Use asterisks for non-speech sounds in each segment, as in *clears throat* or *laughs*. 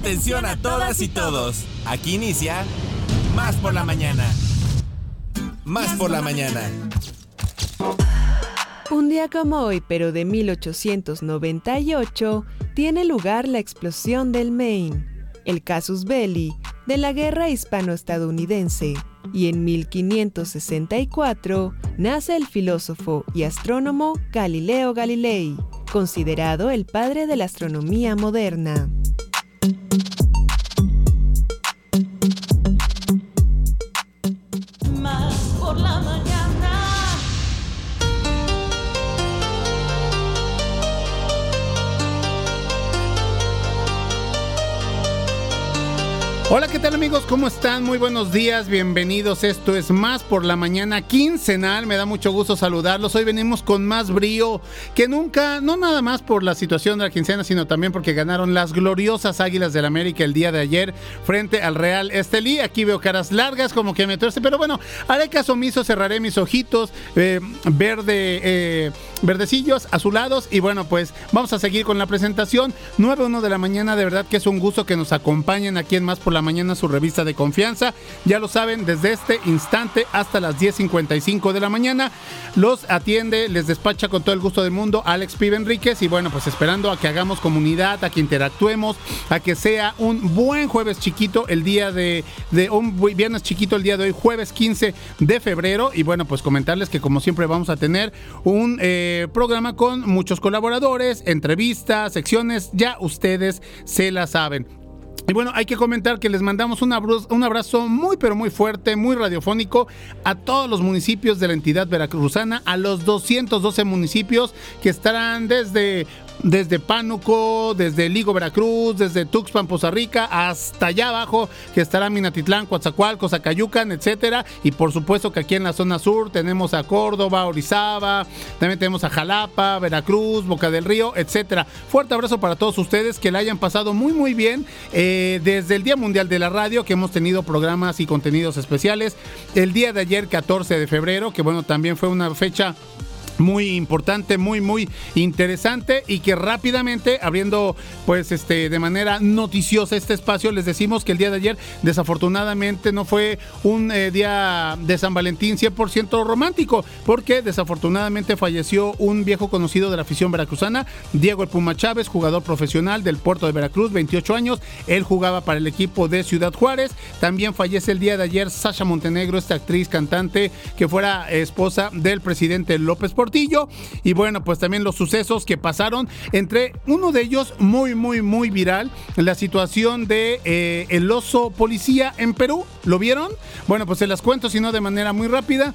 Atención a todas y todos. Aquí inicia Más por la mañana. Más por la mañana. Un día como hoy, pero de 1898, tiene lugar la explosión del Maine, el casus belli de la guerra hispano-estadounidense, y en 1564 nace el filósofo y astrónomo Galileo Galilei, considerado el padre de la astronomía moderna. Thank you. ¿Qué tal amigos? ¿Cómo están? Muy buenos días, bienvenidos. Esto es Más por la Mañana quincenal. Me da mucho gusto saludarlos. Hoy venimos con más brío que nunca, no nada más por la situación de la quincena, sino también porque ganaron las gloriosas Águilas del América el día de ayer frente al Real Estelí. Aquí veo caras largas como que me tuerce, pero bueno, haré caso omiso, cerraré mis ojitos eh, verde, eh, verdecillos, azulados y bueno, pues vamos a seguir con la presentación. 9.1 de la mañana, de verdad que es un gusto que nos acompañen aquí en Más por la mañana su revista de confianza. Ya lo saben, desde este instante hasta las 10.55 de la mañana. Los atiende, les despacha con todo el gusto del mundo Alex Pibe Enríquez. Y bueno, pues esperando a que hagamos comunidad, a que interactuemos, a que sea un buen jueves chiquito el día de, de un viernes chiquito el día de hoy, jueves 15 de febrero. Y bueno, pues comentarles que como siempre vamos a tener un eh, programa con muchos colaboradores, entrevistas, secciones, ya ustedes se la saben. Y bueno, hay que comentar que les mandamos un abrazo, un abrazo muy pero muy fuerte, muy radiofónico a todos los municipios de la entidad veracruzana, a los 212 municipios que estarán desde desde Pánuco, desde Ligo, Veracruz, desde Tuxpan, Poza Rica, hasta allá abajo, que estará Minatitlán, Coatzacoalcos, Zacayucan, etcétera. Y por supuesto que aquí en la zona sur tenemos a Córdoba, Orizaba, también tenemos a Jalapa, Veracruz, Boca del Río, etcétera. Fuerte abrazo para todos ustedes, que la hayan pasado muy, muy bien eh, desde el Día Mundial de la Radio, que hemos tenido programas y contenidos especiales. El día de ayer, 14 de febrero, que bueno, también fue una fecha muy importante, muy muy interesante y que rápidamente abriendo pues este de manera noticiosa este espacio les decimos que el día de ayer desafortunadamente no fue un eh, día de San Valentín 100% romántico porque desafortunadamente falleció un viejo conocido de la afición veracruzana, Diego El Puma Chávez, jugador profesional del puerto de Veracruz, 28 años, él jugaba para el equipo de Ciudad Juárez, también fallece el día de ayer Sasha Montenegro, esta actriz cantante que fuera esposa del presidente López Portillo y bueno, pues también los sucesos que pasaron, entre uno de ellos muy, muy, muy viral, la situación de eh, el oso policía en Perú. ¿Lo vieron? Bueno, pues se las cuento, si no de manera muy rápida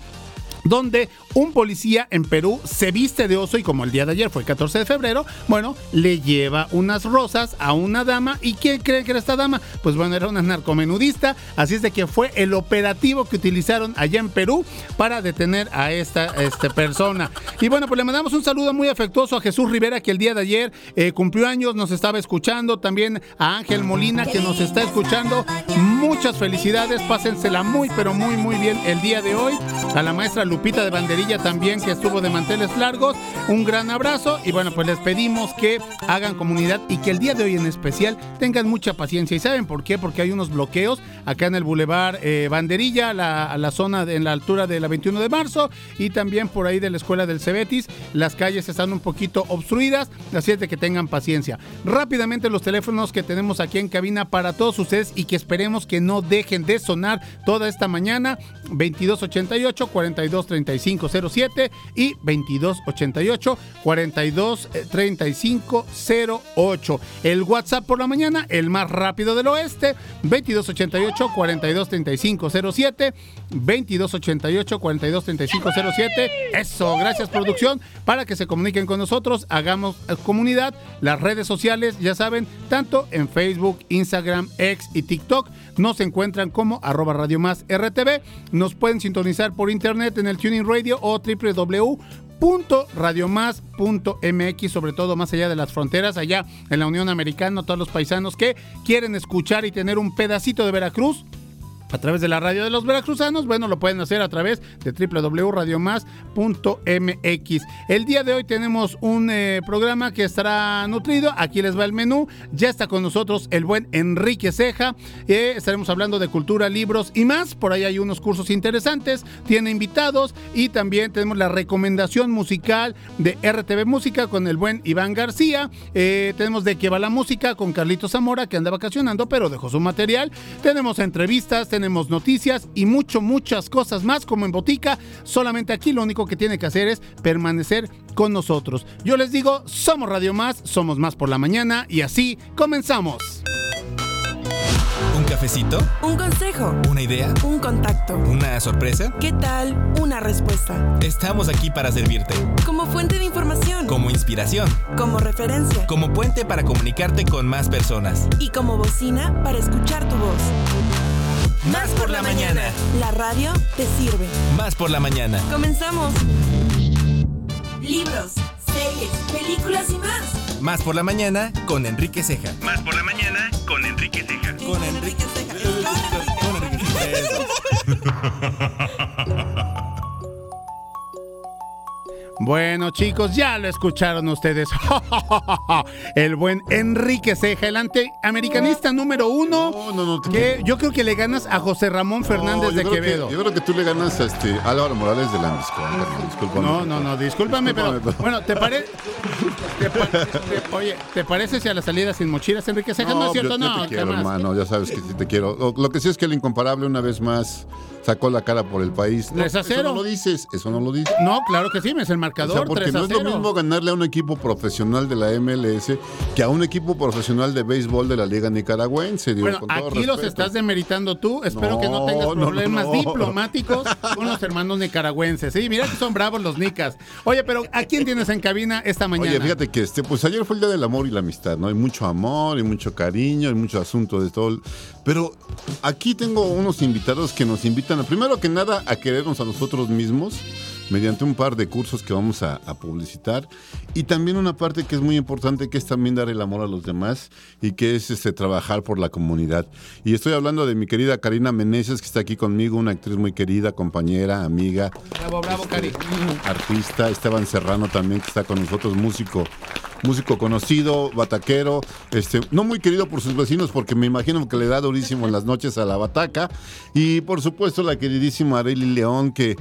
donde un policía en Perú se viste de oso y como el día de ayer fue el 14 de febrero, bueno, le lleva unas rosas a una dama y ¿quién cree que era esta dama? Pues bueno, era una narcomenudista, así es de que fue el operativo que utilizaron allá en Perú para detener a esta este, persona. Y bueno, pues le mandamos un saludo muy afectuoso a Jesús Rivera que el día de ayer eh, cumplió años, nos estaba escuchando, también a Ángel Molina que nos está escuchando. Muchas felicidades, pásensela muy pero muy muy bien el día de hoy. A la maestra Lupita de Banderilla también que estuvo de manteles largos. Un gran abrazo y bueno, pues les pedimos que hagan comunidad y que el día de hoy en especial tengan mucha paciencia. ¿Y saben por qué? Porque hay unos bloqueos acá en el Boulevard eh, Banderilla, la, la zona en la altura de la 21 de marzo y también por ahí de la escuela del Cebetis. Las calles están un poquito obstruidas, así es que tengan paciencia. Rápidamente los teléfonos que tenemos aquí en cabina para todos ustedes y que esperemos que no dejen de sonar toda esta mañana. 2288 42 3507 y 2288 423508. El WhatsApp por la mañana, el más rápido del oeste, 2288 423507 2288 423507. Eso, gracias producción para que se comuniquen con nosotros, hagamos comunidad, las redes sociales, ya saben, tanto en Facebook, Instagram, X y TikTok nos encuentran como arroba Radio Más RTV. Nos pueden sintonizar por internet en el Tuning Radio o www.radiomás.mx, sobre todo más allá de las fronteras, allá en la Unión Americana, todos los paisanos que quieren escuchar y tener un pedacito de Veracruz a través de la radio de los veracruzanos, bueno, lo pueden hacer a través de www.radiomás.mx. El día de hoy tenemos un eh, programa que estará nutrido. Aquí les va el menú. Ya está con nosotros el buen Enrique Ceja. Eh, estaremos hablando de cultura, libros y más. Por ahí hay unos cursos interesantes. Tiene invitados y también tenemos la recomendación musical de RTV Música con el buen Iván García. Eh, tenemos de qué va la música con Carlitos Zamora que anda vacacionando pero dejó su material. Tenemos entrevistas, noticias y mucho, muchas cosas más como en Botica. Solamente aquí lo único que tiene que hacer es permanecer con nosotros. Yo les digo, somos Radio Más, somos más por la mañana y así comenzamos. ¿Un cafecito? ¿Un consejo? ¿Una idea? ¿Un contacto? ¿Una sorpresa? ¿Qué tal? ¿Una respuesta? Estamos aquí para servirte. Como fuente de información. Como inspiración. Como referencia. Como puente para comunicarte con más personas. Y como bocina para escuchar tu voz. Más por la mañana. La radio te sirve. Más por la mañana. Comenzamos. Libros, series, películas y más. Más por la mañana con Enrique Ceja. Más por la mañana con Enrique Ceja. Con Enrique Ceja. Con Enrique Ceja. *laughs* Bueno chicos, ya lo escucharon ustedes. *laughs* el buen Enrique Ceja, el antiamericanista número uno. No, no, no. Que yo creo que le ganas a José Ramón Fernández No, de creo que- Quevedo. yo creo que tú le ganas a este Álvaro Morales de. Discúlpame. No, no, no, discúlpame, pero Discúlpame, pero- bueno, ¿te parece? oye, ¿te parece si a la salida sin mochilas, Enrique Ceja? No, es cierto, yo, no. yo te quiero, hermano. Ya sabes que te quiero. Lo, lo que sí es que el incomparable una vez más sacó la cara por el país. No, 3 a Eso 0. no lo dices, eso no lo dices. No, claro que sí, me es el O marcador. sea, porque 3 a no es lo 0. mismo ganarle a un equipo profesional de la MLS que a un equipo profesional de béisbol de la Liga Nicaragüense. digo, Bueno, con todo aquí los estás demeritando tú. Espero que no tengas problemas no. diplomáticos *laughs* con los hermanos nicaragüenses. Sí, mira que son bravos los nicas. Oye, pero ¿a quién tienes en cabina esta mañana? Oye, fíjate que este, pues ayer fue el día del amor y la amistad, ¿no? Hay mucho amor y mucho cariño y mucho asunto de todo. Pero aquí tengo unos invitados que nos invitan, a, primero que nada, a querernos a nosotros mismos mediante un par de cursos que vamos a, a publicitar. Y también una parte que es muy importante que es también dar el amor a los demás y que es este trabajar por la comunidad. Y estoy hablando de mi querida Karina Meneses que está aquí conmigo una actriz muy querida compañera amiga Bravo, bravo, Cari. artista, Esteban Serrano también que está con nosotros, músico, músico conocido, bataquero, este, no muy querido por sus vecinos porque me imagino que le da durísimo en las noches a la bataca. Y por supuesto la queridísima Areli León que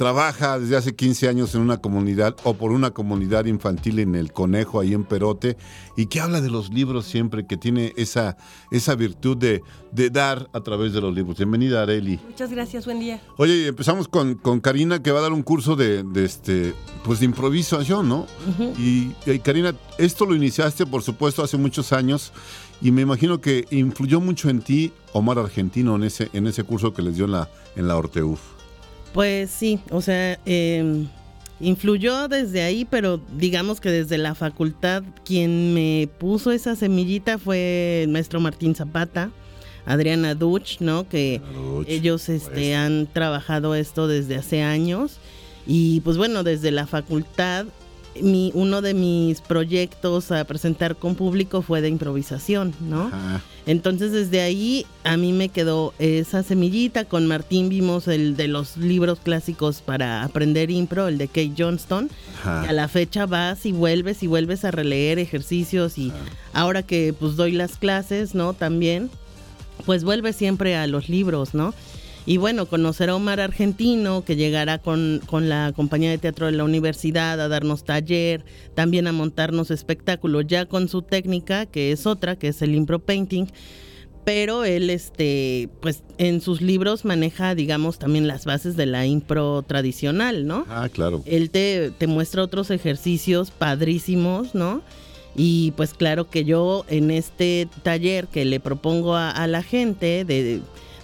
trabaja desde hace 15 años en una comunidad o por una comunidad infantil en El Conejo, ahí en Perote, y que habla de los libros siempre, que tiene esa, esa virtud de, de dar a través de los libros. Bienvenida, Areli. Muchas gracias, buen día. Oye, empezamos con, con Karina que va a dar un curso de, de este pues de improvisación, ¿no? y, y, Karina, esto lo iniciaste, por supuesto, hace muchos años y me imagino que influyó mucho en ti Omar Argentino en ese, en ese curso que les dio en la, en la Orteuf. Pues sí, o sea, eh, influyó desde ahí, pero digamos que desde la facultad quien me puso esa semillita fue el maestro Martín Zapata, Adriana Duch, ¿no? Que Duch, ellos este, han trabajado esto desde hace años y pues bueno, desde la facultad mi, uno de mis proyectos a presentar con público fue de improvisación, ¿no? Ajá. Entonces desde ahí a mí me quedó esa semillita. Con Martín vimos el de los libros clásicos para aprender impro, el de Kate Johnston. Ajá. Y a la fecha vas y vuelves y vuelves a releer ejercicios y ahora que pues doy las clases, ¿no? También, pues vuelves siempre a los libros, ¿no? Y bueno, conocer a Omar Argentino, que llegará con, con, la compañía de teatro de la universidad a darnos taller, también a montarnos espectáculos, ya con su técnica, que es otra, que es el impro painting. Pero él, este, pues en sus libros maneja, digamos, también las bases de la impro tradicional, ¿no? Ah, claro. Él te, te muestra otros ejercicios padrísimos, ¿no? Y pues claro que yo en este taller que le propongo a, a la gente de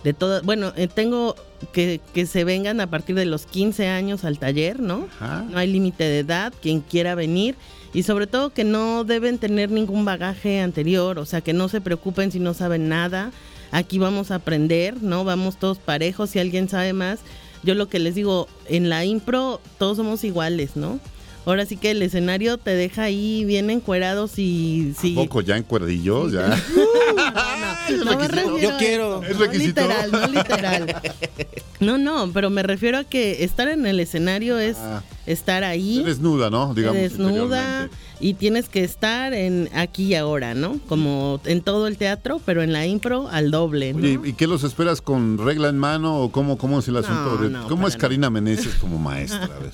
de todo, bueno, eh, tengo que, que, se vengan a partir de los 15 años al taller, ¿no? Ajá. No hay límite de edad, quien quiera venir y sobre todo que no deben tener ningún bagaje anterior, o sea, que no se preocupen si no saben nada. Aquí vamos a aprender, ¿no? Vamos todos parejos, si alguien sabe más. Yo lo que les digo, en la impro todos somos iguales, ¿no? Ahora sí que el escenario te deja ahí bien encuerados y sí. poco ya encueradillos? Ya. no, me refiero Yo quiero. Es No literal, no literal. No, no, pero me refiero a que estar en el escenario es Ah. Estar ahí. Te desnuda, ¿no? te Digamos. desnuda y tienes que estar en aquí y ahora, ¿no? Como en todo el teatro, pero en la impro al doble, ¿no? Oye, ¿y qué los esperas con regla en mano o cómo, cómo es el asunto? No, de- no, ¿Cómo es Karina Meneses como maestra? A *laughs* ver.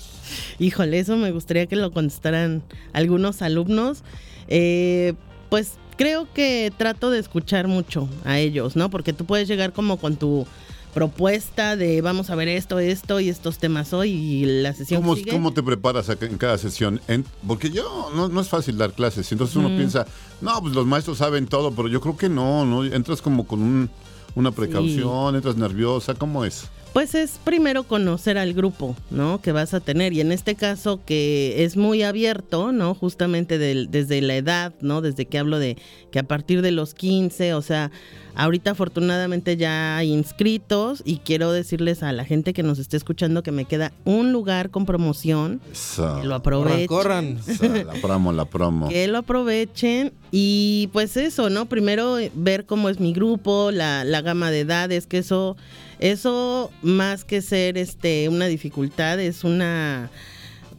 Híjole, eso me gustaría que lo contestaran algunos alumnos. Eh, pues creo que trato de escuchar mucho a ellos, ¿no? Porque tú puedes llegar como con tu propuesta de vamos a ver esto, esto y estos temas hoy y la sesión ¿Cómo, sigue. cómo te preparas en cada sesión? En- porque yo, no, no es fácil dar clases. Entonces uno piensa, no, pues los maestros saben todo, pero yo creo que no, ¿no? Entras como con un- una precaución, entras nerviosa, ¿cómo es? Pues es primero conocer al grupo, ¿no? Que vas a tener. Y en este caso que es muy abierto, ¿no? Justamente del- desde la edad, ¿no? Desde que hablo de que a partir de los 15, o sea, ahorita afortunadamente ya hay inscritos y quiero decirles a la gente que nos esté escuchando que me queda un lugar con promoción. Esa, Que lo aprovechen. corran. esa, la promo, la promo. Que lo aprovechen y pues eso, ¿no? Primero eh, ver cómo es mi grupo, la, la gama de edades, que eso, eso más que ser este una dificultad, es una,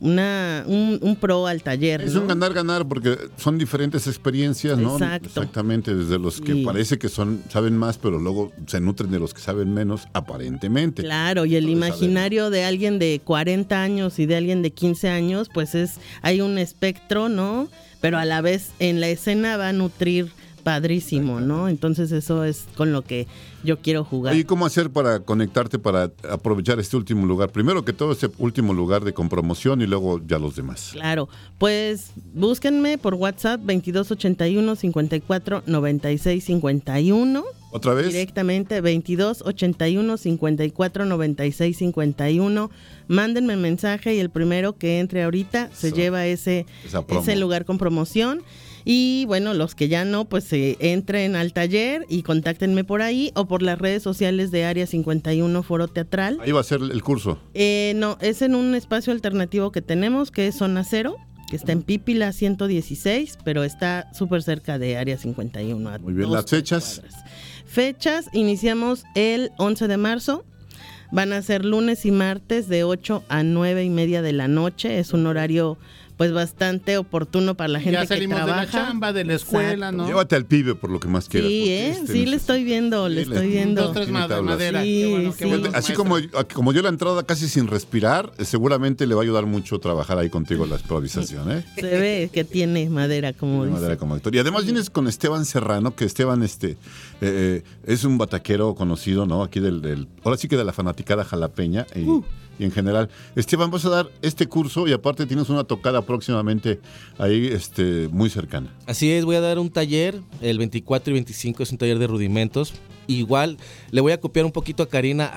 una un, un pro al taller. Es ¿no? un ganar-ganar porque son diferentes experiencias, ¿no? Exacto. Exactamente, desde los que parece que son saben más, pero luego se nutren de los que saben menos, aparentemente. Claro, y el Entonces, imaginario de alguien de 40 años y de alguien de 15 años, pues es, hay un espectro, ¿no? Pero a la vez en la escena va a nutrir padrísimo, ¿no? Entonces eso es con lo que yo quiero jugar. Oye, ¿cómo hacer para conectarte, para aprovechar este último lugar? Primero que todo, este último lugar de compromoción y luego ya los demás. Claro, pues búsquenme por WhatsApp 2281 54 96 51. ¿Otra vez? Directamente 2281 54 96 51. Mándenme mensaje y el primero que entre ahorita se lleva ese, ese lugar con promoción. Y bueno, los que ya no, pues eh, entren al taller y contáctenme por ahí o por las redes sociales de Área 51 Foro Teatral. Ahí va a ser el curso. Eh, no, es en un espacio alternativo que tenemos, que es Zona Cero, que está en Pípila 116, pero está súper cerca de Área 51. a Muy bien, ¿las fechas? cuadras. Fechas, iniciamos el 11 de marzo. Van a ser lunes y martes de 8 a 9 y media de la noche. Es un horario pues bastante oportuno para la gente Ya que salimos de trabaja. la chamba, de la escuela, Exacto. ¿no? Llévate al pibe por lo que más quieras. Sí, ¿eh? este sí, le estoy viendo, le Sí, estoy viendo. Dos, tres madera. Sí, Qué bueno, qué Así como, como dio la entrada casi sin respirar, eh, seguramente le va a ayudar mucho trabajar ahí contigo la improvisación, ¿eh? Se ve que tiene madera, como dice. manera como actor. Y además vienes con Esteban Serrano, que Esteban este, eh, eh, es un bataquero conocido, ¿no? Aquí del, del- ahora sí que de la fanaticada jalapeña y, Uh. Y en general. Esteban, vas a dar este curso y aparte tienes una tocada próximamente ahí este, muy cercana. Así es, voy a dar un taller, el 24 y 25 es un taller de rudimentos. Igual le voy a copiar un poquito a Karina.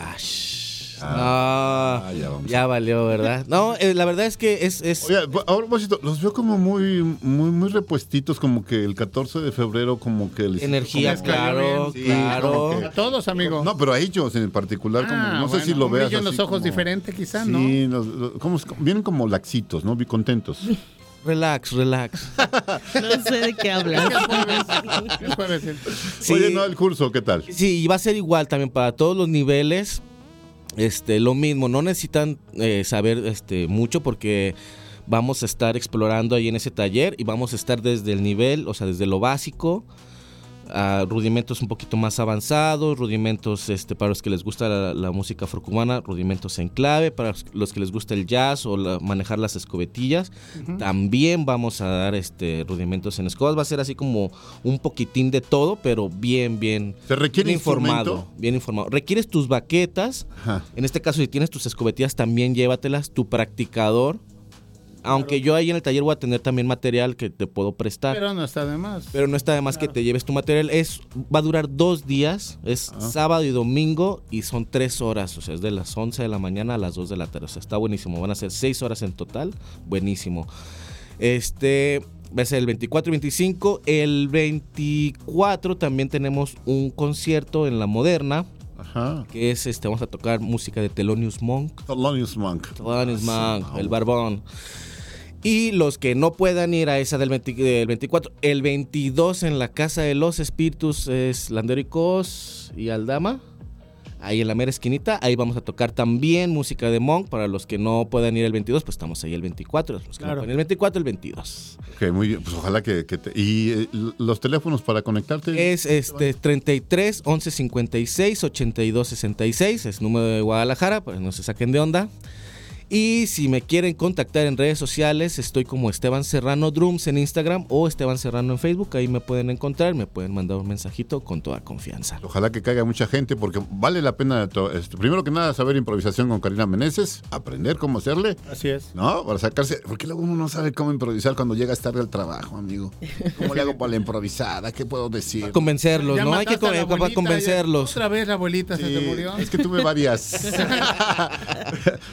Ah. Ah, No, ya vamos. ya valió, ¿verdad? No, eh, la verdad es que es... es Oye, ahora Bosito, los veo como muy, muy, muy repuestitos, como que el 14 de febrero, como que les energía, claro. Sí, claro. como que- A todos, amigo. No, pero a ellos en particular, como, Ah, no sé si lo veas. en los ojos como- diferente, quizá, ¿no? Sí, los- los- como- vienen como laxitos, ¿no? Contentos. *laughs* Relax, relax. *laughs* No sé de qué hablas. Sí. Oye, no, el curso, ¿qué tal? Sí, y va a ser igual también para todos los niveles. Este, lo mismo, no necesitan eh, saber este, mucho porque vamos a estar explorando ahí en ese taller y vamos a estar desde el nivel, o sea, desde lo básico a rudimentos un poquito más avanzados, rudimentos este, para los que les gusta la, la música afrocubana, rudimentos en clave, para los que les gusta el jazz o la- manejar las escobetillas, también vamos a dar este, rudimentos en escobas, va a ser así como un poquitín de todo, pero bien, bien, ¿Se requiere bien informado, bien informado. Requieres tus baquetas, Ajá. en este caso si tienes tus escobetillas también llévatelas, tu practicador, aunque yo ahí en el taller voy a tener también material que te puedo prestar. Pero no está de más. Pero no está de más que te lleves tu material. Es, va a durar dos días. Es Ah. sábado y domingo y son tres horas. O sea, es de las 11 de la mañana a las 2 de la tarde. O sea, está buenísimo. Van a ser seis horas en total. Buenísimo. Este va a ser el 24 y 25. El 24 también tenemos un concierto en la moderna. Ajá. Que es este, vamos a tocar música de Thelonious Monk. Thelonious Monk. Thelonious Ah, Monk, el wow. barbón. Y los que no puedan ir a esa del, 24, el 22 en la Casa de los Espíritus es Landéricos y Aldama ahí en la mera esquinita. Ahí vamos a tocar también música de Monk. Para los que no puedan ir el 22, pues estamos ahí el 24. Los que no pueden el 24, el 22. Ok, muy bien. Pues ojalá que... te... ¿Y eh, los teléfonos para conectarte? Es este 33 11 56 82 66. Es número de Guadalajara, pues no se saquen de onda. Y si me quieren contactar en redes sociales, estoy como Esteban Serrano Drums en Instagram o Esteban Serrano en Facebook. Ahí me pueden encontrar, me pueden mandar un mensajito con toda confianza. Ojalá que caiga mucha gente porque vale la pena, este, primero que nada, saber improvisación con Karina Meneses, aprender cómo hacerle. Así es. ¿No? Para sacarse. Porque luego uno no sabe cómo improvisar cuando llega a estar del trabajo, amigo. ¿Cómo le hago para la improvisada? ¿Qué puedo decir? Convencerlos, ¿no? Hay que convencerlos. otra vez la abuelita se te murió. Es que tuve varias. *laughs*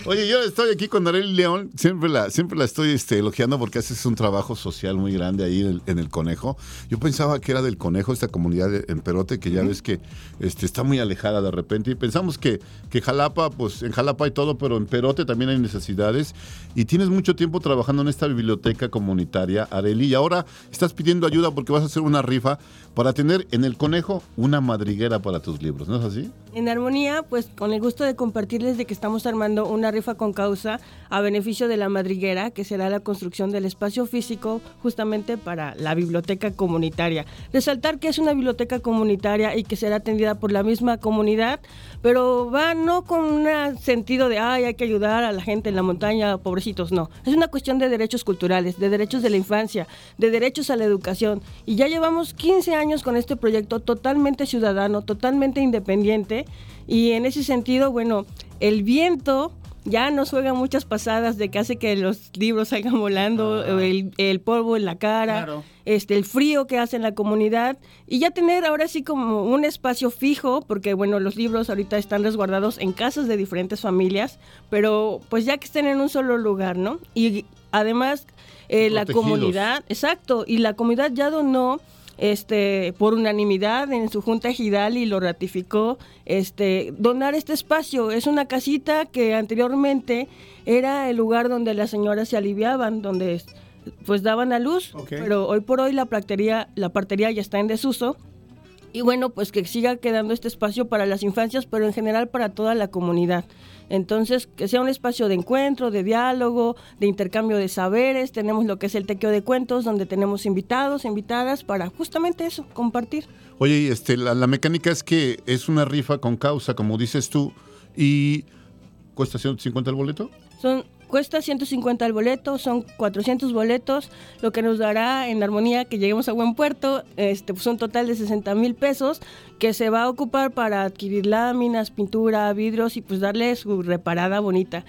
Oye, yo estoy aquí con Arely León, siempre la, siempre la estoy este, elogiando porque haces un trabajo social muy grande ahí en el, Conejo. Yo pensaba que era del Conejo, esta comunidad en Perote, que ya ves que este, está muy alejada de repente. Y pensamos que, que Jalapa, pues en Jalapa hay todo, pero en Perote también hay necesidades. Y tienes mucho tiempo trabajando en esta biblioteca comunitaria, Areli, y ahora estás pidiendo ayuda porque vas a hacer una rifa para tener en el Conejo una madriguera para tus libros, ¿no es así? En armonía, pues con el gusto de compartirles de que estamos armando una rifa con causa a beneficio de la madriguera, que será la construcción del espacio físico justamente para la biblioteca comunitaria. Resaltar que es una biblioteca comunitaria y que será atendida por la misma comunidad, pero va no con un sentido de, ay, hay que ayudar a la gente en la montaña, pobrecitos, no. Es una cuestión de derechos culturales, de derechos de la infancia, de derechos a la educación. Y ya llevamos 15 años con este proyecto totalmente ciudadano, totalmente independiente y en ese sentido, bueno, el viento ya nos juega muchas pasadas de que hace que los libros salgan volando, ah. el, polvo en la cara, este, el frío que hace en la comunidad y ya tener ahora sí como un espacio fijo, porque bueno, los libros ahorita están resguardados en casas de diferentes familias, pero pues ya que estén en un solo lugar, ¿no? Y además eh, la comunidad, exacto, y la comunidad ya donó este, por unanimidad en su junta ejidal y lo ratificó, este, donar este espacio. Es una casita que anteriormente era el lugar donde las señoras se aliviaban, donde pues daban a luz, pero hoy por hoy la la partería ya está en desuso. Y bueno, pues que siga quedando este espacio para las infancias, pero en general para toda la comunidad. Entonces, que sea un espacio de encuentro, de diálogo, de intercambio de saberes. Tenemos lo que es el tequio de cuentos, donde tenemos invitados, invitadas, para justamente eso, compartir. Oye, este, la, la mecánica es que es una rifa con causa, como dices tú, y cuesta 150 el boleto. Son Cuesta 150 el boleto, son 400 boletos, lo que nos dará en armonía que lleguemos a buen puerto, este, pues un total de 60 mil pesos, que se va a ocupar para adquirir láminas, pintura, vidrios y pues darle su reparada bonita.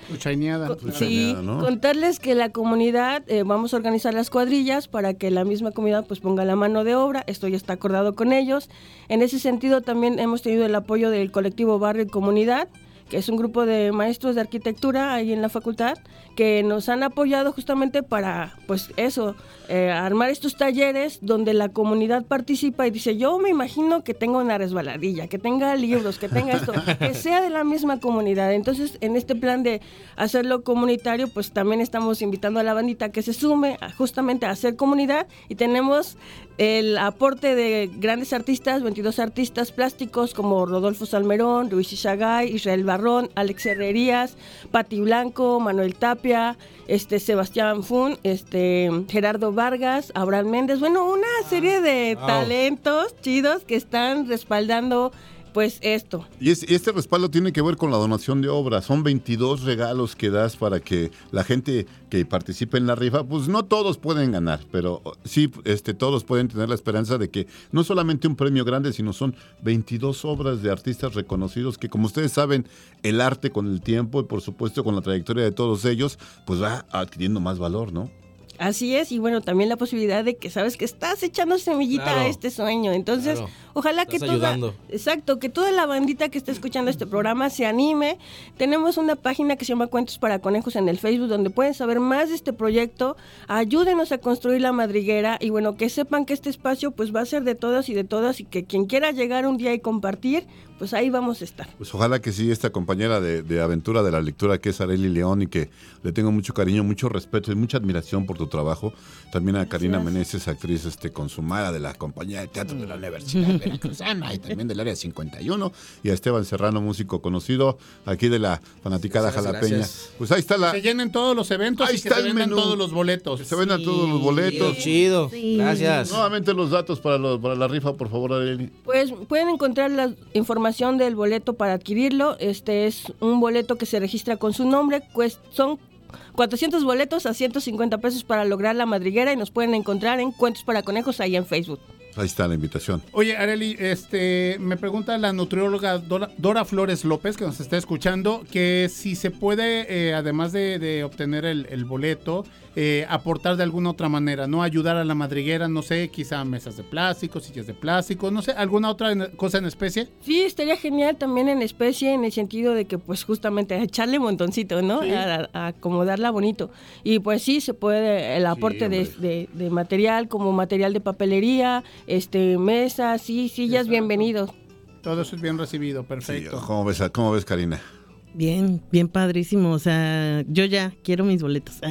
sí, contarles que la comunidad, eh, vamos a organizar las cuadrillas para que la misma comunidad pues ponga la mano de obra, esto ya está acordado con ellos. En ese sentido también hemos tenido el apoyo del colectivo Barrio y Comunidad, que es un grupo de maestros de arquitectura ahí en la facultad, que nos han apoyado justamente para, pues eso, eh, armar estos talleres donde la comunidad participa y dice, yo me imagino que tenga una resbaladilla, que tenga libros, que tenga esto, *laughs* que sea de la misma comunidad. Entonces, en este plan de hacerlo comunitario, pues también estamos invitando a la bandita que se sume justamente a hacer comunidad y tenemos el aporte de grandes artistas, 22 artistas plásticos como Rodolfo Salmerón, Luis Ishagay, Israel Barrón, Alex Herrerías, Pati Blanco, Manuel Tapia, este Sebastián Fun, este Gerardo Vargas, Abraham Méndez, bueno, una serie de talentos chidos que están respaldando pues esto. Y este respaldo tiene que ver con la donación de obras. Son 22 regalos que das para que la gente que participe en la rifa, pues no todos pueden ganar, pero sí este, todos pueden tener la esperanza de que no solamente un premio grande, sino son 22 obras de artistas reconocidos que como ustedes saben, el arte con el tiempo y por supuesto con la trayectoria de todos ellos, pues va adquiriendo más valor, ¿no? Así es, y bueno, también la posibilidad de que sabes que estás echando semillita a este sueño. Entonces, Ojalá que toda, ayudando. exacto, que toda la bandita que está escuchando este programa se anime. Tenemos una página que se llama Cuentos para Conejos en el Facebook donde pueden saber más de este proyecto. Ayúdenos a construir la madriguera y bueno, que sepan que este espacio pues va a ser de todas y de todas y que quien quiera llegar un día y compartir, pues ahí vamos a estar. Pues ojalá que sí, esta compañera de, de aventura de la lectura que es Areli León y que le tengo mucho cariño, mucho respeto y mucha admiración por tu trabajo. También a Karina Meneses, actriz este, consumada de la compañía de teatro de la Universidad Veracruzana y también del área 51. Y a Esteban Serrano, músico conocido aquí de la fanaticada Muchas jalapeña. gracias. Pues ahí está la... Se llenen todos los eventos Ahí y que está se el vendan menú. todos los boletos. Se vendan todos los boletos. Chido, gracias. Nuevamente los datos para, los- para la rifa, por favor, Areli. Pues pueden encontrar la información del boleto para adquirirlo. Este es un boleto que se registra con su nombre. Cuest- son 400 boletos a 150 pesos para lograr la madriguera y nos pueden encontrar en Cuentos para Conejos ahí en Facebook. Ahí está la invitación. Oye, Areli, este, me pregunta la nutrióloga Dora, Dora Flores López, que nos está escuchando, que si se puede, eh, además de, de obtener el, el boleto, eh, aportar de alguna otra manera, ¿no? Ayudar a la madriguera, no sé, quizá mesas de plástico, sillas de plástico, no sé, alguna otra en- cosa en especie. Sí, estaría genial también en especie, en el sentido de que, pues, justamente echarle montoncito, ¿no? A, a acomodarla bonito. Y pues sí, se puede el aporte de, de- de material, como material de papelería, este, mesas, sí, sillas, bienvenidos. Todo eso es bien recibido, Sí, perfecto. ¿cómo, ves, ¿Cómo ves, Karina? Bien, bien padrísimo. O sea, yo ya quiero mis boletos. *laughs*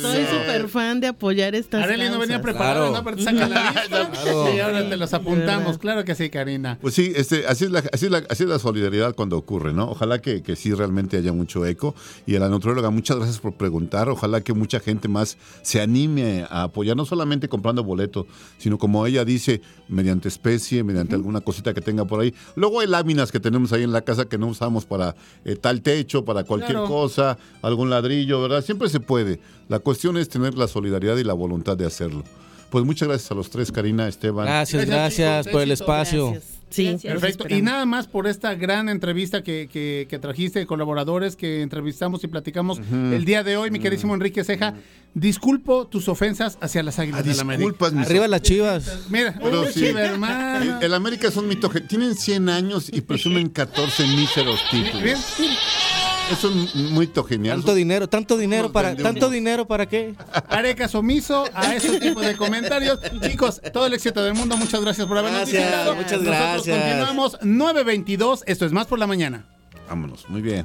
Soy súper fan de apoyar estas Areli no venía causas. preparada, Claro. ¿no? Pero te saca la lista. Claro. Y ahora te los apuntamos, claro que sí, Karina. Pues sí, este, así, es la, así, es la, así es la solidaridad cuando ocurre, ¿no? Ojalá que, que sí realmente haya mucho eco. Y a la nutrióloga, muchas gracias por preguntar. Ojalá que mucha gente más se anime a apoyar, no solamente comprando boleto, sino como ella dice, mediante especie, mediante alguna cosita que tenga por ahí. Luego hay láminas que tenemos ahí en la casa que no usamos para eh, tal techo, para cualquier Claro. cosa, algún ladrillo, ¿verdad? Siempre se puede. La cuestión es tener la solidaridad y la voluntad de hacerlo. Pues muchas gracias a los tres, Karina, Esteban. Gracias, Gracias, por el espacio. Gracias. Sí, Gracias. Perfecto. Y nada más por esta gran entrevista que, que- que trajiste de colaboradores que entrevistamos y platicamos el día de hoy, mi queridísimo Enrique Ceja. Disculpo tus ofensas hacia las águilas Ah, de la América. mis Arriba las chivas. Mira, Pero uy, sí. chiva, hermano. El, el América son mitoje. Tienen 100 años y presumen 14 míseros títulos. Bien. Eso es muy genial. Tanto dinero, tanto dinero Nos para, tanto dinero para qué? Haré caso omiso a ese tipo de comentarios. *laughs* Chicos, todo el éxito del mundo. Muchas gracias por habernos Gracias, visitado. muchas Nosotros gracias. continuamos 9.22. Esto es Más por la Mañana. Vámonos, muy bien.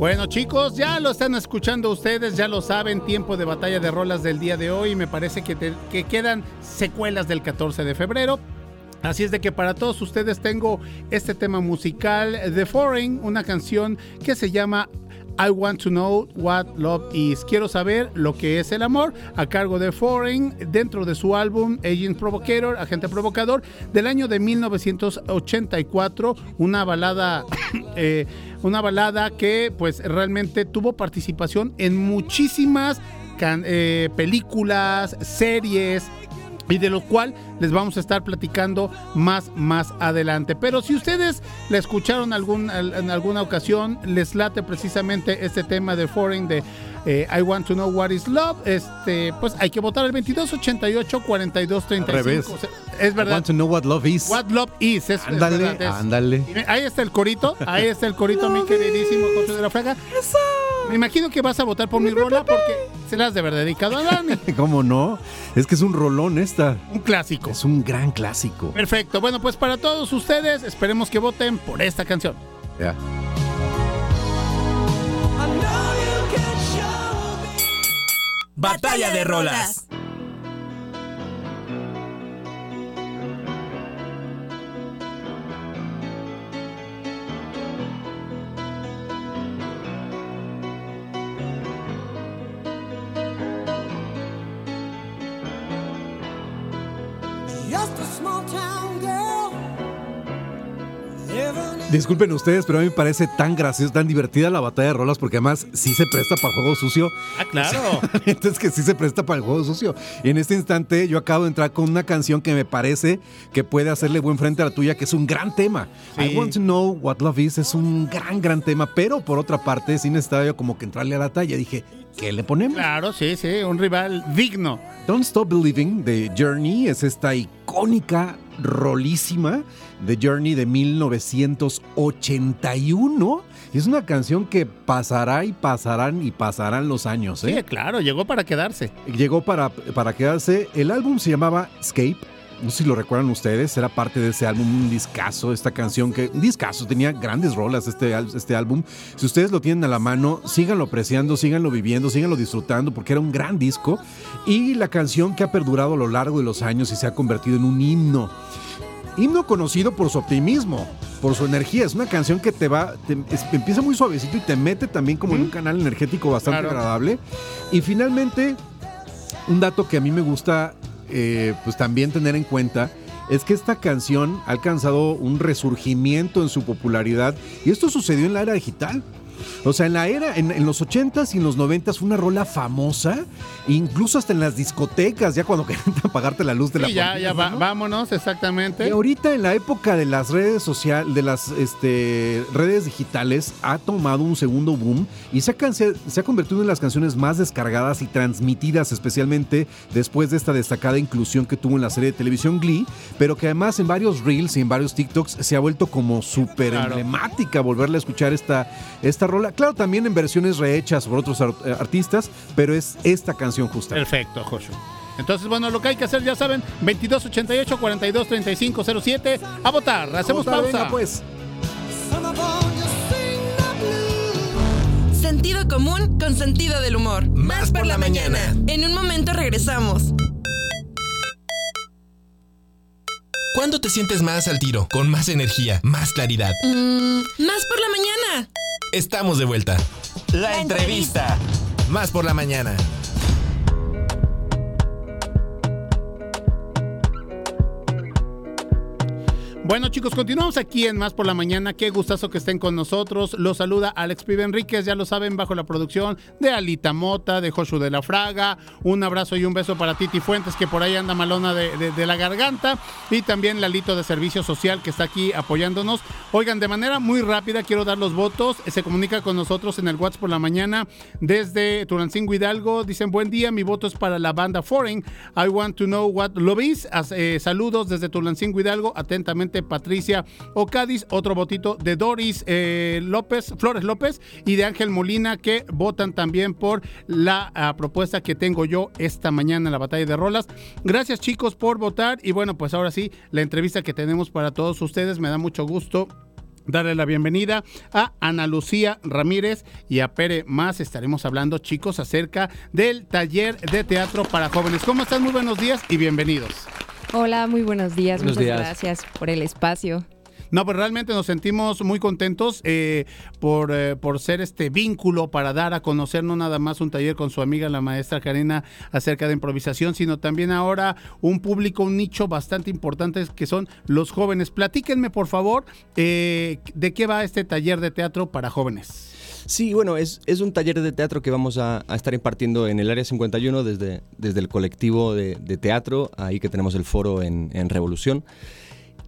Bueno chicos, ya lo están escuchando ustedes, ya lo saben, tiempo de batalla de rolas del día de hoy. Me parece que, que quedan secuelas del 14 de febrero. Así es de que para todos ustedes tengo este tema musical, The Foreign, una canción que se llama I Want to Know What Love Is. Quiero saber lo que es el amor, a cargo de Foreign, dentro de su álbum Agent Provocator, Agente Provocador, del año de 1984, una balada, *coughs* eh, una balada que pues realmente tuvo participación en muchísimas eh, películas, series, y de lo cual les vamos a estar platicando más más adelante. Pero si ustedes la escucharon algún, al- en alguna ocasión, les late precisamente este tema de Foreign de eh, I Want to Know What Is Love, este, pues hay que votar el 2288 4235. Al revés. O sea, es I verdad. want to know what love is. What Love Is. Es, Ándale, es- ándale. Ahí está el corito, ahí está el corito, mi queridísimo José de la Fraga. Me imagino que vas a votar por mi rola porque se las de haber dedicado a Dani. *laughs* ¿Cómo no? Es que es un rolón esta. Un clásico. Es un gran clásico. Perfecto. Bueno, pues para todos ustedes, esperemos que voten por esta canción. Ya. Batalla de rolas. Disculpen ustedes, pero a mí me parece tan gracioso, tan divertida la batalla de rolas porque además sí se presta para el juego sucio. Ah, claro. *laughs* Entonces que sí se presta para el juego sucio. Y en este instante yo acabo de entrar con una canción que me parece que puede hacerle buen frente a la tuya, que es un gran tema. Sí. I Want to Know What Love Is es un gran, gran tema, pero por otra parte sí necesitaba yo como que entrarle a la talla. Dije, ¿qué le ponemos? Claro, sí, sí, un rival digno. Don't Stop Believing de Journey es esta icónica rolísima de Journey de 1981. Y es una canción que pasará y pasarán y pasarán los años. Sí, ¿eh? claro, llegó para quedarse. Llegó para, para quedarse. El álbum se llamaba Escape. No sé si lo recuerdan ustedes, era parte de ese álbum, un discazo, esta canción que, un discazo, tenía grandes rolas este, este álbum. Si ustedes lo tienen a la mano, síganlo apreciando, síganlo viviendo, síganlo disfrutando, porque era un gran disco. Y la canción que ha perdurado a lo largo de los años y se ha convertido en un himno. Himno conocido por su optimismo, por su energía. Es una canción que te va, te- es- empieza muy suavecito y te mete también como en un canal energético bastante Claro. agradable. Y finalmente, un dato que a mí me gusta eh, pues también tener en cuenta es que esta canción ha alcanzado un resurgimiento en su popularidad y esto sucedió en la era digital. O sea, en la era, en, en los 80s y en los 90s fue una rola famosa, incluso hasta en las discotecas, ya cuando *laughs* querían apagarte la luz de la Sí, ya, pandilla, ya, va- ¿no? vámonos, exactamente. Y ahorita en la época de las redes sociales, de las este, redes digitales, ha tomado un segundo boom y se ha, se ha convertido en las canciones más descargadas y transmitidas, especialmente después de esta destacada inclusión que tuvo en la serie de televisión Glee, pero que además en varios reels y en varios TikToks se ha vuelto como súper emblemática volverle a escuchar esta, esta rola. Claro, también en versiones rehechas por otros eh, artistas, pero es esta canción justa. Perfecto, Joshua. Entonces, bueno, lo que hay que hacer, ya saben, 2288 42 35 07. A votar. Hacemos Vamos, pausa. venga, pues. Sentido común con sentido del humor. Más por la mañana. En un momento regresamos. ¿Cuándo te sientes más al tiro? Con más energía, más claridad. Mm, más por la mañana. Estamos de vuelta. La entrevista. Más por la mañana. Bueno, chicos, continuamos aquí en Más por la Mañana. Qué gustazo que estén con nosotros. Los saluda Alex Pibe Enríquez, ya lo saben, bajo la producción de Alita Mota, de Joshua de la Fraga. Un abrazo y un beso para Titi Fuentes, que por ahí anda malona de, de- la garganta. Y también Lalito de Servicio Social, que está aquí apoyándonos. Oigan, de manera muy rápida, quiero dar los votos. Se comunica con nosotros en el WhatsApp por la mañana desde Tulancingo Hidalgo. Dicen, buen día, mi voto es para la banda Foreign. I want to know what love is. As- eh, saludos desde Tulancingo Hidalgo. Atentamente, Patricia Ocadis. Otro votito de Doris eh, López, Flores López y de Ángel Molina, que votan también por la ah, propuesta que tengo yo esta mañana en la batalla de rolas. Gracias, chicos, por votar. Y bueno, pues ahora sí, la entrevista que tenemos para todos ustedes. Me da mucho gusto darle la bienvenida a Ana Lucía Ramírez y a Pere Más. Estaremos hablando, chicos, acerca del taller de teatro para jóvenes. ¿Cómo están? Muy buenos días y bienvenidos. Hola, muy buenos días. Buenos Muchas días. gracias por el espacio. No, pues realmente nos sentimos muy contentos eh, por, eh, por ser este vínculo para dar a conocer no nada más un taller con su amiga la maestra Karina acerca de improvisación, sino también ahora un público, un nicho bastante importante que son los jóvenes. Platíquenme por favor eh, de qué va este taller de teatro para jóvenes. Sí, bueno, es, es un taller de teatro que vamos a, estar impartiendo en el Área 51 desde, desde el colectivo de, teatro, ahí que tenemos el foro en, en Revolución.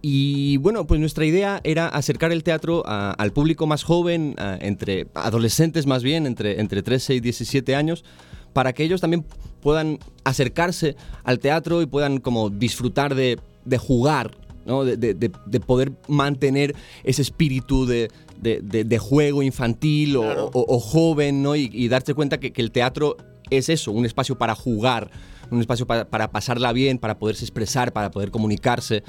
Y bueno, pues nuestra idea era acercar el teatro al público más joven, entre adolescentes más bien, entre, entre 13 y 17 años, para que ellos también puedan acercarse al teatro y puedan como disfrutar de, de jugar, ¿no? de, de- de- de poder mantener ese espíritu de, de- juego infantil o, o- o joven ¿no? y, y darse cuenta que, que el teatro es eso, un espacio para jugar, un espacio para, para pasarla bien, para poderse expresar, para poder comunicarse.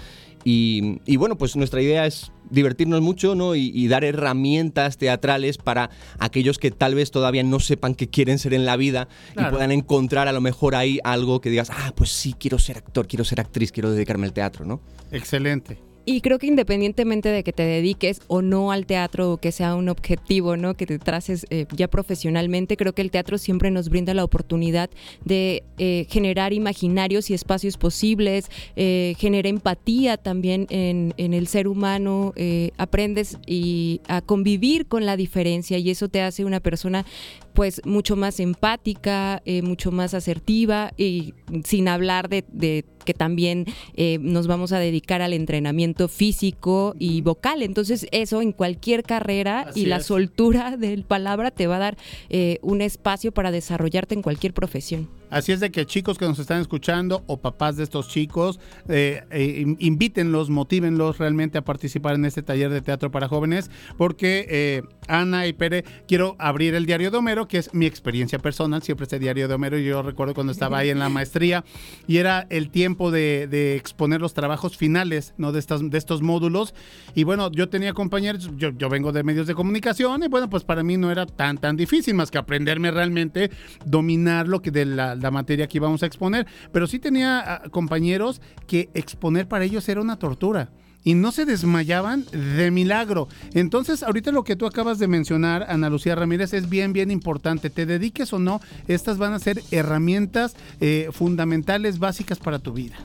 Y, y bueno, pues nuestra idea es divertirnos mucho ¿no? y, y dar herramientas teatrales para aquellos que tal vez todavía no sepan qué quieren ser en la vida Claro. y puedan encontrar a lo mejor ahí algo que digas, ah, pues sí, quiero ser actor, quiero ser actriz, quiero dedicarme al teatro, ¿no? Excelente. Y creo que independientemente de que te dediques o no al teatro o que sea un objetivo, ¿no? Que te traces eh, ya profesionalmente, creo que el teatro siempre nos brinda la oportunidad de eh, generar imaginarios y espacios posibles, eh, genera empatía también en, el ser humano, eh, aprendes y a convivir con la diferencia y eso te hace una persona pues mucho más empática, eh, mucho más asertiva y sin hablar de que también eh, nos vamos a dedicar al entrenamiento físico y vocal. Entonces eso en cualquier carrera Así y la es. soltura *laughs* del palabra te va a dar eh, un espacio para desarrollarte en cualquier profesión. Así es de que chicos que nos están escuchando o papás de estos chicos, eh, eh, in- invítenlos, motívenlos realmente a participar en este taller de teatro para jóvenes, porque eh, Ana y Pere, quiero abrir el diario de Homero, que es mi experiencia personal, siempre este diario de Homero, yo recuerdo cuando estaba ahí en la maestría, y era el tiempo de, de exponer los trabajos finales ¿no? de, estas, de estos módulos, y bueno, yo tenía compañeros, yo, yo vengo de medios de comunicación, y bueno, pues para mí no era tan, tan difícil más que aprenderme realmente, dominar lo que de la, la materia que íbamos a exponer, pero sí tenía ah, compañeros que exponer para ellos era una tortura. Y no se desmayaban de milagro. Entonces, ahorita lo que tú acabas de mencionar, Ana Lucía Ramírez, es bien, bien importante. Te dediques o no, estas van a ser herramientas eh, fundamentales, básicas para tu vida.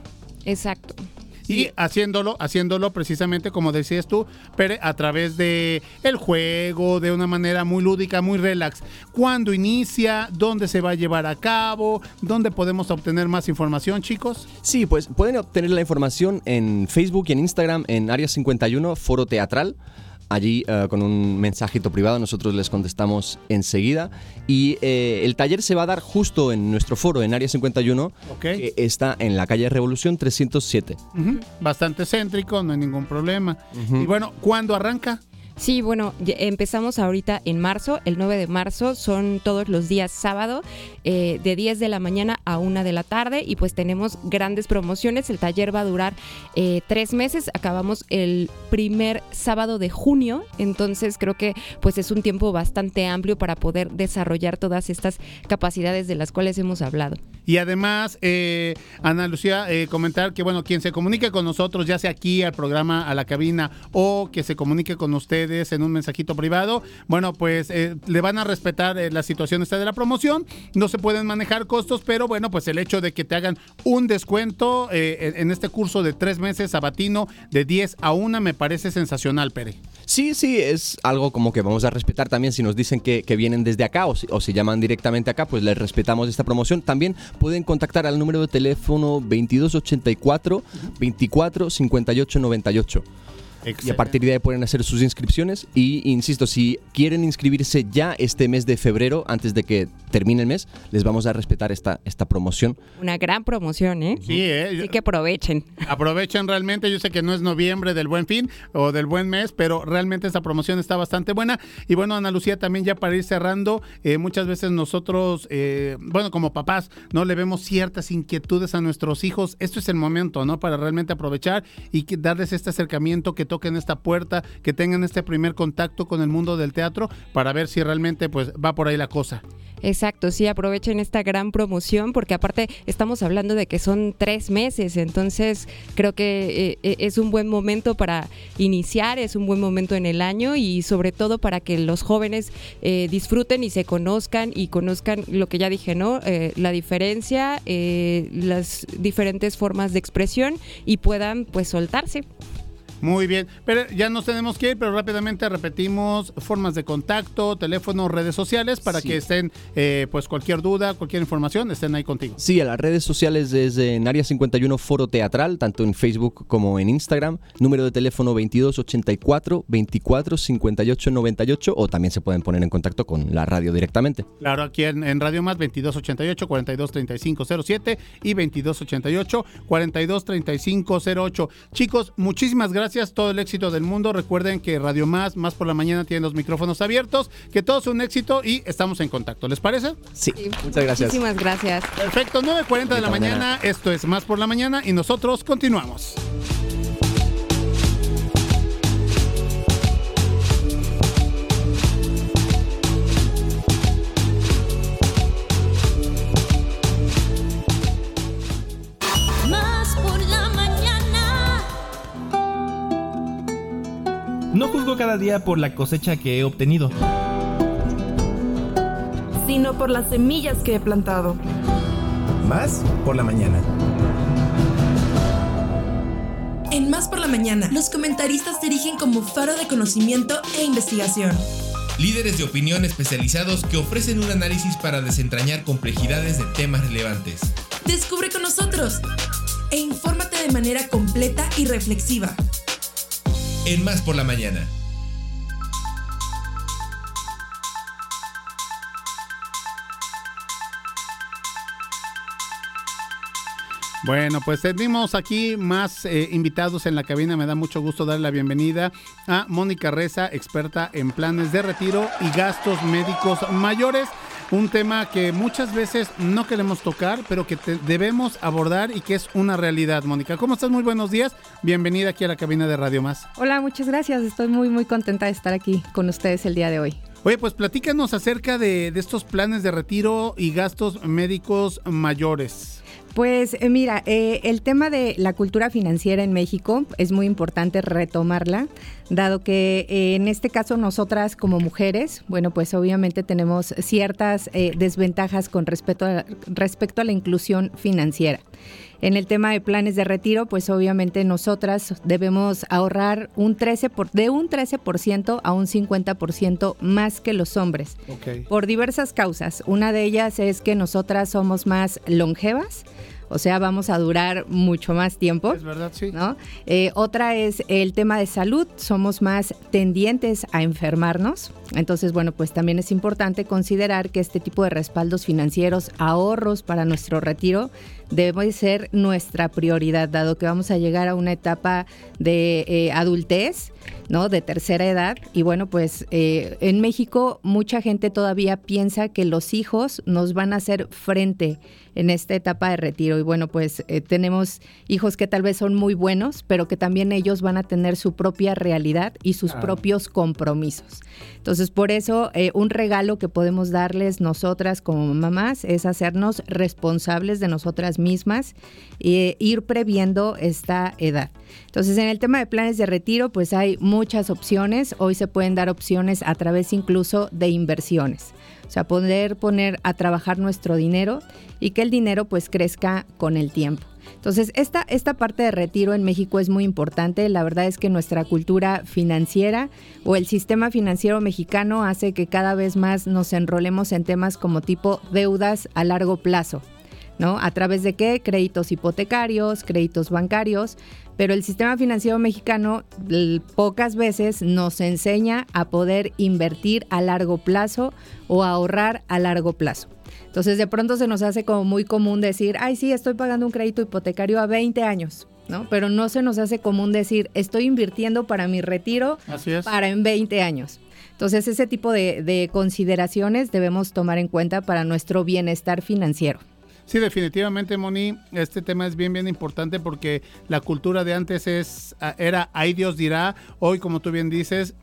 Exacto. Y haciéndolo, haciéndolo precisamente como decías tú, pero a través de el juego, de una manera muy lúdica, muy relax. ¿Cuándo inicia? ¿Dónde se va a llevar a cabo? ¿Dónde podemos obtener más información, chicos? Sí, pues pueden obtener la información en Facebook y en Instagram en Área 51 Foro Teatral. Allí eh, con un mensajito privado nosotros les contestamos enseguida. Y eh, el taller se va a dar justo en nuestro foro en Área 51, que está en la calle Revolución 307. Ujú, Bastante céntrico, no hay ningún problema. Y bueno, ¿cuándo arranca? Sí, bueno, empezamos ahorita en marzo, el 9 de marzo, son todos los días sábado, eh, de 10 de la mañana a 1 de la tarde y pues tenemos grandes promociones, el taller va a durar eh, tres meses, acabamos el primer sábado de junio, entonces creo que pues es un tiempo bastante amplio para poder desarrollar todas estas capacidades de las cuales hemos hablado. Y además, eh, Ana Lucía, eh, comentar que, bueno, quien se comunique con nosotros, ya sea aquí al programa, a la cabina, o que se comunique con ustedes en un mensajito privado, bueno, pues eh, le van a respetar eh, la situación esta de la promoción. No se pueden manejar costos, pero bueno, pues el hecho de que te hagan un descuento eh, en este curso de tres meses sabatino de 10 a 1 me parece sensacional, Pere. Sí, sí, es algo como que vamos a respetar también si nos dicen que, que vienen desde acá o si, o si llaman directamente acá, pues les respetamos esta promoción. También pueden contactar al número de teléfono 2284 24 58 98. Y a partir de ahí pueden hacer sus inscripciones. Y insisto, si quieren inscribirse ya este mes de febrero, antes de que termine el mes, les vamos a respetar esta, esta promoción. Una gran promoción, ¿eh? Sí, ¿eh? Así que aprovechen. Aprovechen realmente, yo sé que no es noviembre del buen fin o del buen mes, pero realmente esta promoción está bastante buena. Y bueno, Ana Lucía, también ya para ir cerrando, eh, muchas veces nosotros, eh, bueno, como papás, no le vemos ciertas inquietudes a nuestros hijos. Esto es el momento, ¿no? Para realmente aprovechar y darles este acercamiento que toquen esta puerta, que tengan este primer contacto con el mundo del teatro para ver si realmente pues va por ahí la cosa. Exacto, sí, aprovechen esta gran promoción porque aparte estamos hablando de que son tres meses, entonces creo que eh, eh, es un buen momento para iniciar, es un buen momento en el año y sobre todo para que los jóvenes eh, disfruten y se conozcan y conozcan lo que ya dije, ¿no? La diferencia, las diferentes formas de expresión y puedan pues soltarse. Muy bien, pero ya nos tenemos que ir, pero rápidamente repetimos formas de contacto, teléfono, redes sociales para Sí. que estén, eh, pues cualquier duda, cualquier información, estén ahí contigo. Sí, a las redes sociales desde en Área 51 Foro Teatral, tanto en Facebook como en Instagram. Número de teléfono 2284 24 58 98 o también se pueden poner en contacto con la radio directamente. Claro, aquí en, en Radio Más 2288 423507 y 2288 423508. Chicos, muchísimas gracias, todo el éxito del mundo. Recuerden que Radio Más, Más por la mañana tiene los micrófonos abiertos, que todo es un éxito y estamos en contacto. ¿Les parece? Sí, muchas gracias. Muchísimas gracias. Perfecto, 9.40 de la mañana. Esto es Más por la mañana y nosotros continuamos. No juzgo cada día por la cosecha que he obtenido. sino por las semillas que he plantado. Más por la mañana. En Más por la Mañana, los comentaristas se erigen como faro de conocimiento e investigación. Líderes de opinión especializados que ofrecen un análisis para desentrañar complejidades de temas relevantes. Descubre con nosotros e infórmate de manera completa y reflexiva. En Más por la mañana. Bueno, pues tenemos aquí más eh, invitados en la cabina. Me da mucho gusto darle la bienvenida a Mónica Reza, experta en planes de retiro y gastos médicos mayores. Un tema que muchas veces no queremos tocar, pero que te- debemos abordar y que es una realidad. Mónica, ¿cómo estás? Muy buenos días. Bienvenida aquí a la cabina de Radio Más. Hola, muchas gracias. Estoy muy, muy contenta de estar aquí con ustedes el día de hoy. Oye, pues platícanos acerca de, de estos planes de retiro y gastos médicos mayores. Pues eh, mira, eh, el tema de la cultura financiera en México es muy importante retomarla, dado que eh, en este caso nosotras como mujeres, bueno, pues obviamente tenemos ciertas desventajas con respecto a, respecto a la inclusión financiera. En el tema de planes de retiro, pues obviamente nosotras debemos ahorrar un 13 por, de un 13% a un 50% más que los hombres. por diversas causas. Una de ellas es que nosotras somos más longevas, o sea, vamos a durar mucho más tiempo. Es verdad, sí. ¿no? Eh, otra es el tema de salud, somos más tendientes a enfermarnos. Entonces, bueno, pues también es importante considerar que este tipo de respaldos financieros, ahorros para nuestro retiro, debe ser nuestra prioridad, dado que vamos a llegar a una etapa de eh, adultez, ¿no? De tercera edad. Y bueno, pues eh, en México mucha gente todavía piensa que los hijos nos van a hacer frente en esta etapa de retiro. Y bueno, pues eh, tenemos hijos que tal vez son muy buenos, pero que también ellos van a tener su propia realidad y sus Claro. propios compromisos. Entonces, por eso, eh, un regalo que podemos darles nosotras como mamás es hacernos responsables de nosotras mismas e ir previendo esta edad. Entonces, en el tema de planes de retiro, pues hay muchas opciones. Hoy se pueden dar opciones a través incluso de inversiones. O sea, poder poner a trabajar nuestro dinero y que el dinero pues crezca con el tiempo. Entonces, esta, esta parte de retiro en México es muy importante. La verdad es que nuestra cultura financiera o el sistema financiero mexicano hace que cada vez más nos enrolemos en temas como tipo deudas a largo plazo. ¿No? ¿A través de qué? Créditos hipotecarios, créditos bancarios, pero el sistema financiero mexicano pocas veces nos enseña a poder invertir a largo plazo o a ahorrar a largo plazo. Entonces de pronto se nos hace como muy común decir, ay sí, estoy pagando un crédito hipotecario a 20 años, ¿no? Pero no se nos hace común decir, estoy invirtiendo para mi retiro Así es. para en 20 años. Entonces ese tipo de, de consideraciones debemos tomar en cuenta para nuestro bienestar financiero. Sí, definitivamente, Moni, este tema es bien, bien importante porque la cultura de antes es ah, era, ay Dios dirá, hoy como tú bien dices,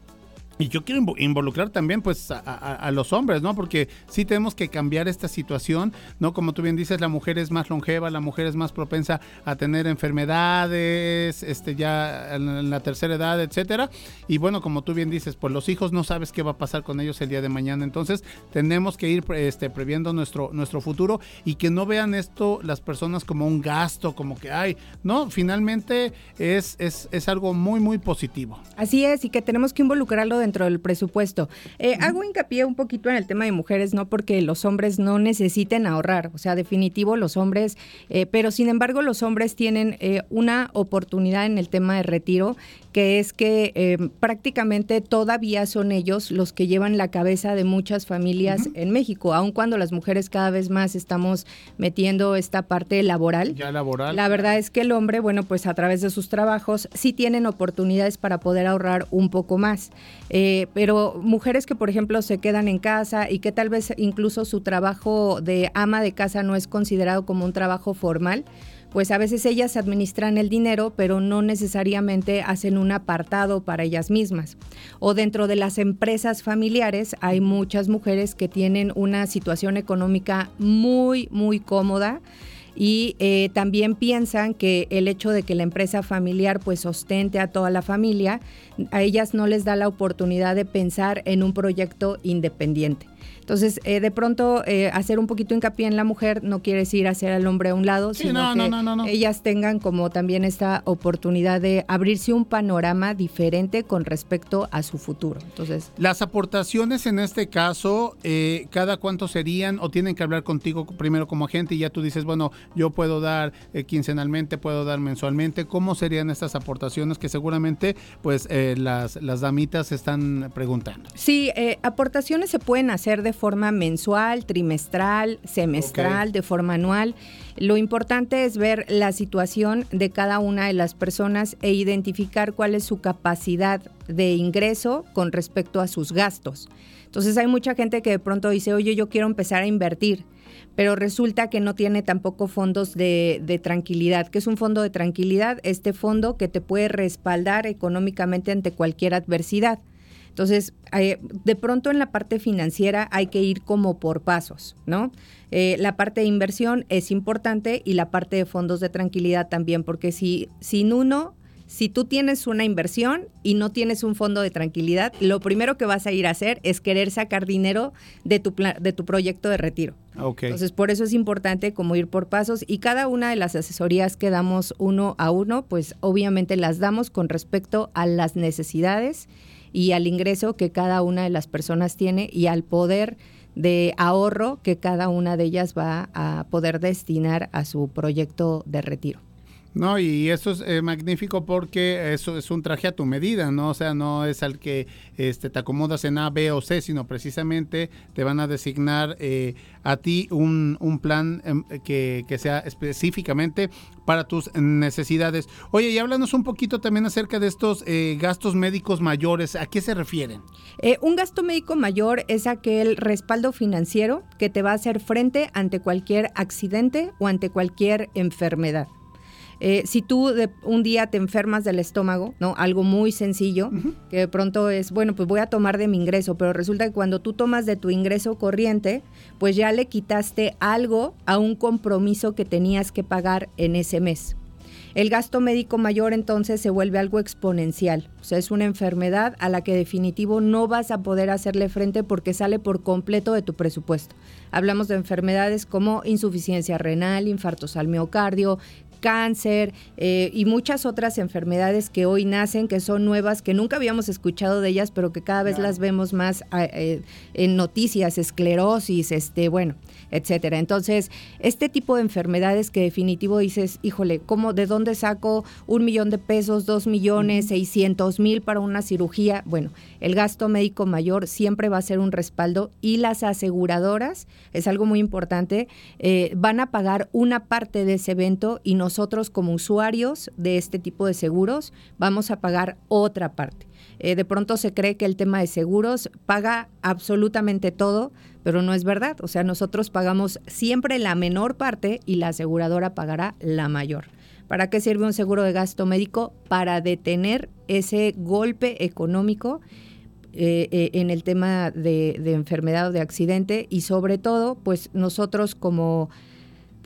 y yo quiero invo- involucrar también pues a, los hombres, ¿no? Porque sí tenemos que cambiar esta situación, ¿no? Como tú bien dices, la mujer es más longeva, la mujer es más propensa a tener enfermedades, este ya en la tercera edad, etcétera. Y bueno, como tú bien dices, pues los hijos no sabes qué va a pasar con ellos el día de mañana. Entonces, tenemos que ir este, previendo nuestro, nuestro futuro y que no vean esto las personas como un gasto, como que, ay, no, finalmente es, es, es algo muy, muy positivo. Así es, y que tenemos que involucrarlo dentro del presupuesto. Eh, Hago hincapié un poquito en el tema de mujeres, no porque los hombres no necesiten ahorrar, o sea, definitivo los hombres, eh, pero sin embargo los hombres tienen eh, una oportunidad en el tema de retiro, que es que eh, prácticamente todavía son ellos los que llevan la cabeza de muchas familias en México, aun cuando las mujeres cada vez más estamos metiendo esta parte laboral. Ya laboral. La verdad es que el hombre, bueno, pues a través de sus trabajos sí tienen oportunidades para poder ahorrar un poco más. Eh, pero mujeres que, por ejemplo, se quedan en casa y que tal vez incluso su trabajo de ama de casa no es considerado como un trabajo formal, pues a veces ellas administran el dinero, pero no necesariamente hacen un apartado para ellas mismas. O dentro de las empresas familiares hay muchas mujeres que tienen una situación económica muy, muy cómoda y eh, también piensan que el hecho de que la empresa familiar pues sostente a toda la familia, a ellas no les da la oportunidad de pensar en un proyecto independiente. Entonces, eh, de pronto, eh, hacer un poquito hincapié en la mujer no quiere decir hacer al hombre a un lado, Sí, sino no, que no, no, no, no. ellas tengan como también esta oportunidad de abrirse un panorama diferente con respecto a su futuro. Entonces, Las aportaciones en este caso, eh, ¿cada cuánto serían o tienen que hablar contigo primero como agente y ya tú dices, bueno, yo puedo dar eh, quincenalmente, puedo dar mensualmente? ¿Cómo serían estas aportaciones que seguramente pues eh, las, las damitas están preguntando? Sí, eh, aportaciones se pueden hacer de forma mensual, trimestral, semestral, de forma anual. Lo importante es ver la situación de cada una de las personas e identificar cuál es su capacidad de ingreso con respecto a sus gastos. Entonces hay mucha gente que de pronto dice, oye, yo quiero empezar a invertir, pero resulta que no tiene tampoco fondos de, de tranquilidad. ¿Qué es un fondo de tranquilidad? Este fondo que te puede respaldar económicamente ante cualquier adversidad. Entonces, de pronto en la parte financiera hay que ir como por pasos, ¿no? Eh, la parte de inversión es importante y la parte de fondos de tranquilidad también, porque si sin uno, si tú tienes una inversión y no tienes un fondo de tranquilidad, lo primero que vas a ir a hacer es querer sacar dinero de tu, de tu proyecto de retiro. Ok. Entonces, por eso es importante como ir por pasos y cada una de las asesorías que damos uno a uno, pues obviamente las damos con respecto a las necesidades y al ingreso que cada una de las personas tiene y al poder de ahorro que cada una de ellas va a poder destinar a su proyecto de retiro. No, y eso es eh, magnífico porque eso es un traje a tu medida, ¿no? O sea, no es al que este, te acomodas en A, B o C, sino precisamente te van a designar eh, a ti un, un plan em, que, que sea específicamente para tus necesidades. Oye, y háblanos un poquito también acerca de estos eh, gastos médicos mayores. ¿A qué se refieren? Eh, un gasto médico mayor es aquel respaldo financiero que te va a hacer frente ante cualquier accidente o ante cualquier enfermedad. Eh, si tú de, un día te enfermas del estómago, ¿no? Algo muy sencillo, que de pronto es, bueno, pues voy a tomar de mi ingreso, pero resulta que cuando tú tomas de tu ingreso corriente, pues ya le quitaste algo a un compromiso que tenías que pagar en ese mes. El gasto médico mayor entonces se vuelve algo exponencial, o sea, es una enfermedad a la que definitivo no vas a poder hacerle frente porque sale por completo de tu presupuesto. Hablamos de enfermedades como insuficiencia renal, infartos al miocardio, cáncer eh, y muchas otras enfermedades que hoy nacen, que son nuevas, que nunca habíamos escuchado de ellas, pero que cada vez las vemos más eh, eh, en noticias, esclerosis, este, bueno, etcétera. Entonces, este tipo de enfermedades que definitivo dices, híjole, ¿cómo, de dónde saco un millón de pesos, dos millones, seiscientos mil para una cirugía? Bueno, el gasto médico mayor siempre va a ser un respaldo y las aseguradoras, es algo muy importante, eh, van a pagar una parte de ese evento y nosotros como usuarios de este tipo de seguros vamos a pagar otra parte. Eh, de pronto se cree que el tema de seguros paga absolutamente todo, pero no es verdad. O sea, nosotros pagamos siempre la menor parte y la aseguradora pagará la mayor. ¿Para qué sirve un seguro de gasto médico? Para detener ese golpe económico eh, eh, en el tema de, de enfermedad o de accidente y sobre todo, pues nosotros como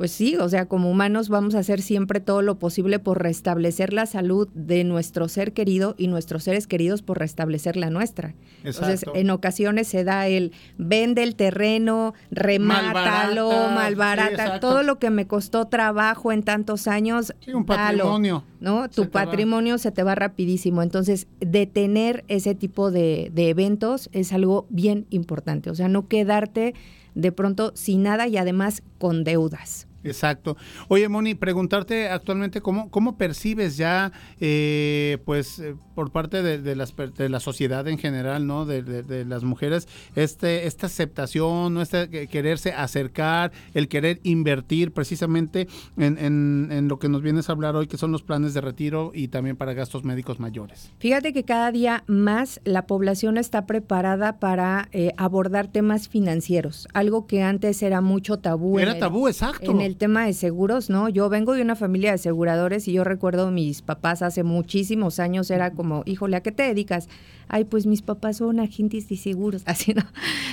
pues sí, o sea, como humanos vamos a hacer siempre todo lo posible por restablecer la salud de nuestro ser querido y nuestros seres queridos por restablecer la nuestra. Entonces, Exacto. en ocasiones se da el vende el terreno, remátalo, Malbarata, sí, todo lo que me costó trabajo en tantos años, un dalo, patrimonio. ¿no? Tu va. patrimonio se te va rapidísimo. Entonces, detener ese tipo de, de eventos es algo bien importante. O sea, no quedarte de pronto sin nada y además con deudas. Exacto. Oye, Moni, preguntarte actualmente cómo, cómo percibes ya, eh, pues, eh, por parte de, de las, de la sociedad en general, ¿no? De, de- de las mujeres, este, esta aceptación, ¿no? Este que- quererse acercar, el querer invertir precisamente en, en- en lo que nos vienes a hablar hoy, que son los planes de retiro y también para gastos médicos mayores. Fíjate que cada día más la población está preparada para eh, abordar temas financieros, algo que antes era mucho tabú. en Era el- tabú, exacto. En el tema de seguros, ¿no? Yo vengo de una familia de aseguradores y yo recuerdo mis papás hace muchísimos años era como, híjole, ¿a qué te dedicas? Ay, pues mis papás son agentes de seguros, *laughs* así no.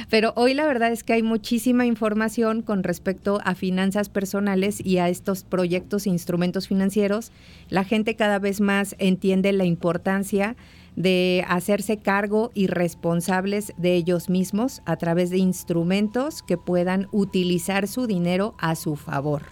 Pero hoy la verdad es que hay muchísima información con respecto a finanzas personales y a estos proyectos e instrumentos financieros. La gente cada vez más entiende la importancia de hacerse cargo y responsables de ellos mismos a través de instrumentos que puedan utilizar su dinero a su favor.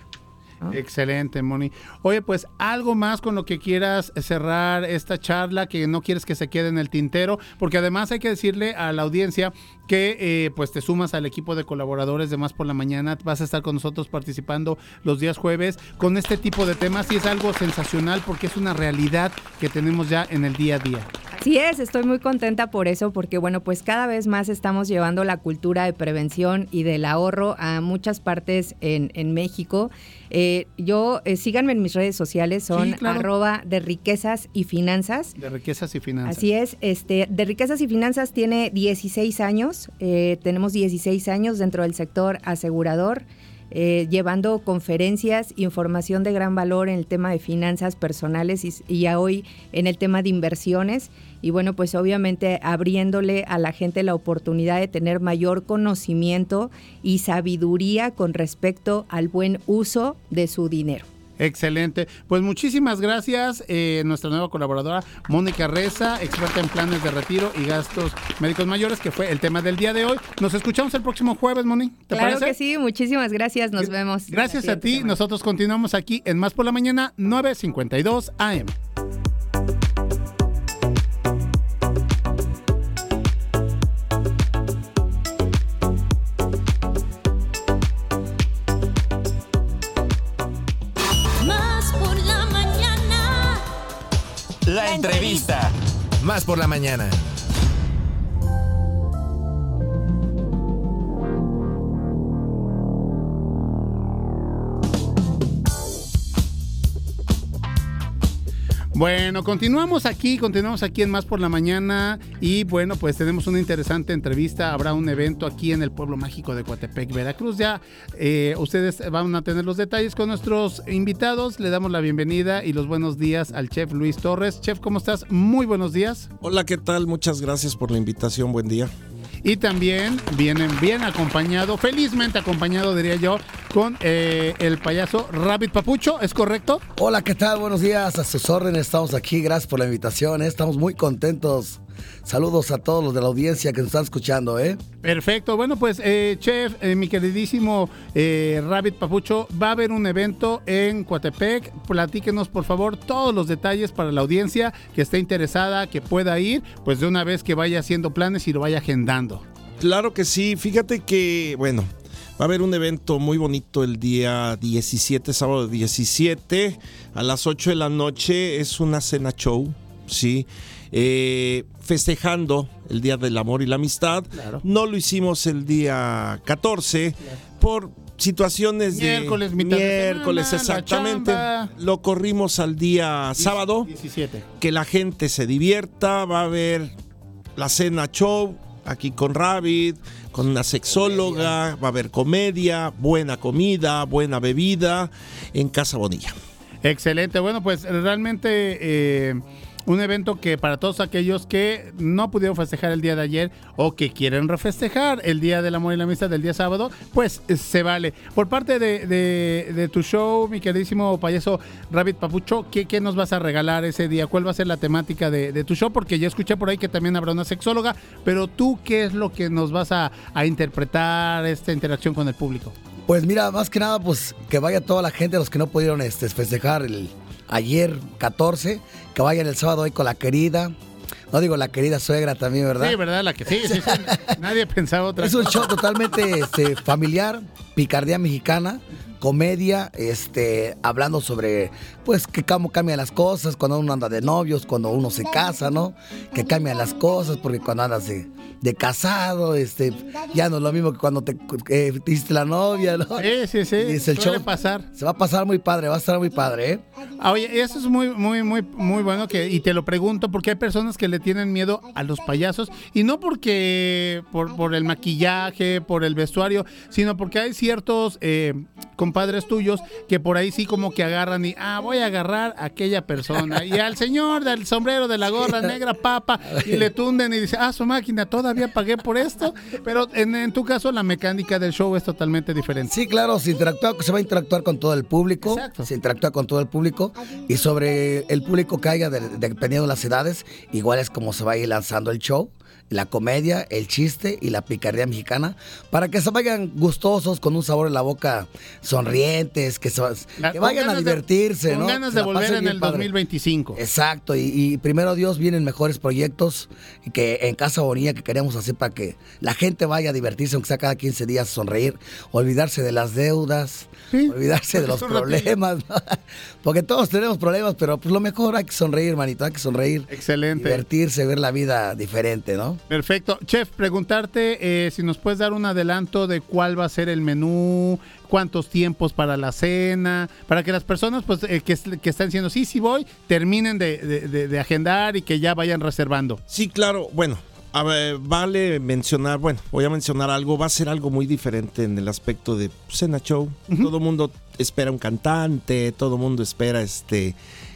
Excelente, Moni. Oye, pues algo más con lo que quieras cerrar esta charla, que no quieres que se quede en el tintero, porque además hay que decirle a la audiencia que eh, pues te sumas al equipo de colaboradores de Más por la Mañana, vas a estar con nosotros participando los días jueves con este tipo de temas y es algo sensacional porque es una realidad que tenemos ya en el día a día. Así es, estoy muy contenta por eso, porque bueno, pues cada vez más estamos llevando la cultura de prevención y del ahorro a muchas partes en, en México. Eh, yo, eh, síganme en mis redes sociales, son Sí, claro. arroba de riquezas y finanzas. De riquezas y finanzas. Así es, este, de Riquezas y Finanzas tiene 16 años, eh, tenemos 16 años dentro del sector asegurador, eh, llevando conferencias, información de gran valor en el tema de finanzas personales y, hoy en el tema de inversiones. Y bueno, pues obviamente abriéndole a la gente la oportunidad de tener mayor conocimiento y sabiduría con respecto al buen uso de su dinero. Excelente. Pues muchísimas gracias. eh, nuestra nueva colaboradora, Mónica Reza, experta en planes de retiro y gastos médicos mayores, que fue el tema del día de hoy. Nos escuchamos el próximo jueves, Moni. ¿Te claro parece? que sí, muchísimas gracias, nos vemos. Gracias a ti. Nosotros continuamos aquí en Más por la Mañana, 9.52 AM. Entrevista. Más por la mañana. Bueno, continuamos aquí, continuamos aquí en Más por la Mañana y bueno, pues tenemos una interesante entrevista. Habrá un evento aquí en el pueblo mágico de Coatepec, Veracruz. Ya eh, ustedes van a tener los detalles con nuestros invitados. Le damos la bienvenida y los buenos días al chef Luis Torres. Chef, ¿cómo estás? Muy buenos días. Hola, ¿qué tal? Muchas gracias por la invitación. Buen día. Y también vienen bien acompañado, felizmente acompañado diría yo, con eh, el payaso Rabbit Papucho, ¿es correcto? Hola, ¿qué tal? Buenos días, a sus órdenes, estamos aquí, gracias por la invitación, ¿eh? estamos muy contentos. Saludos a todos los de la audiencia que nos están escuchando, ¿eh? Perfecto, bueno pues eh, chef, eh, mi queridísimo eh, Rabbit Papucho, va a haber un evento en Coatepec, platíquenos por favor todos los detalles para la audiencia que esté interesada, que pueda ir, pues de una vez que vaya haciendo planes y lo vaya agendando. Claro que sí. Fíjate que, bueno, va a haber un evento muy bonito el día 17, sábado 17, a las 8 de la noche. Es una cena show, ¿sí? Eh, festejando el Día del Amor y la Amistad. No lo hicimos el día 14 por situaciones de Miércoles, de miércoles, semana, exactamente. Lo corrimos al día sábado. 17. Que la gente se divierta, va a haber la cena show aquí con Rabbit, con una sexóloga, va a haber comedia, buena comida, buena bebida en Casa Bonilla. Excelente. Bueno, pues realmente eh, un evento que para todos aquellos que no pudieron festejar el día de ayer o que quieren refestejar el día del amor y la amistad del día sábado, pues eh, se vale. Por parte de, de- tu show, mi queridísimo payaso Rabbit Papucho, ¿qué, qué nos vas a regalar ese día? ¿Cuál va a ser la temática de, de tu show? Porque ya escuché por ahí que también habrá una sexóloga, pero tú, ¿qué es lo que nos vas a, a interpretar esta interacción con el público? Pues mira, más que nada, pues que vaya toda la gente, los que no pudieron este, festejar el ayer 14, que vayan el sábado ahí con la querida. No digo la querida suegra también, ¿verdad? Sí, ¿verdad? La que sí, sí, sí. *laughs* Nadie pensaba otra Es un show totalmente este, familiar, picardía mexicana, comedia, este, hablando sobre, pues, que cómo cambian las cosas cuando uno anda de novios, cuando uno se casa, ¿no? Que cambian las cosas, porque cuando andas de, de casado, este, ya no es lo mismo que cuando te eh, te hiciste la novia, ¿no? Sí, sí, sí. Es el show. pasar. Se va a pasar muy padre, va a estar muy padre, ¿eh? Ah, Oye, eso es muy, muy, muy, muy bueno que, y te lo pregunto porque hay personas que le tienen miedo a los payasos y no porque por, por el maquillaje, por el vestuario, sino porque hay ciertos eh, compadres tuyos que por ahí sí como que agarran y, ah, voy a agarrar a aquella persona y al señor del sombrero de la gorra negra papa y le tunden y dice, ah, su máquina, todavía pagué por esto, pero en, en tu caso la mecánica del show es totalmente diferente. Sí, claro, se, interactúa, se va a interactuar con todo el público. Se interactúa con todo el público. Y sobre el público de- de- dependiendo de las edades, igual es como se va a ir lanzando el show. La comedia, el chiste y la picardía mexicana, para que se vayan gustosos, con un sabor en la boca, sonrientes, que, se- que vayan a de- divertirse, con ¿no? ganas de volver en el padre. 2025. Exacto, y, y primero Dios vienen mejores proyectos que en Casa Bonilla que queremos hacer para que la gente vaya a divertirse, aunque sea cada 15 días, sonreír, olvidarse de las deudas, olvidarse de *laughs* los problemas, ¿no? *laughs* porque todos tenemos problemas, pero pues lo mejor hay que sonreír, hermanito, hay que sonreír. Excelente. Divertirse, ver la vida diferente, ¿no? Perfecto. Chef, preguntarte eh, si nos puedes dar un adelanto de cuál va a ser el menú, cuántos tiempos para la cena, para que las personas pues eh, que, que están diciendo sí, sí voy, terminen de, de- de- de agendar y que ya vayan reservando. Sí, claro. Bueno, a ver, vale mencionar, bueno, voy a mencionar algo, va a ser algo muy diferente en el aspecto de cena show. Todo el mundo espera un cantante, todo el mundo espera este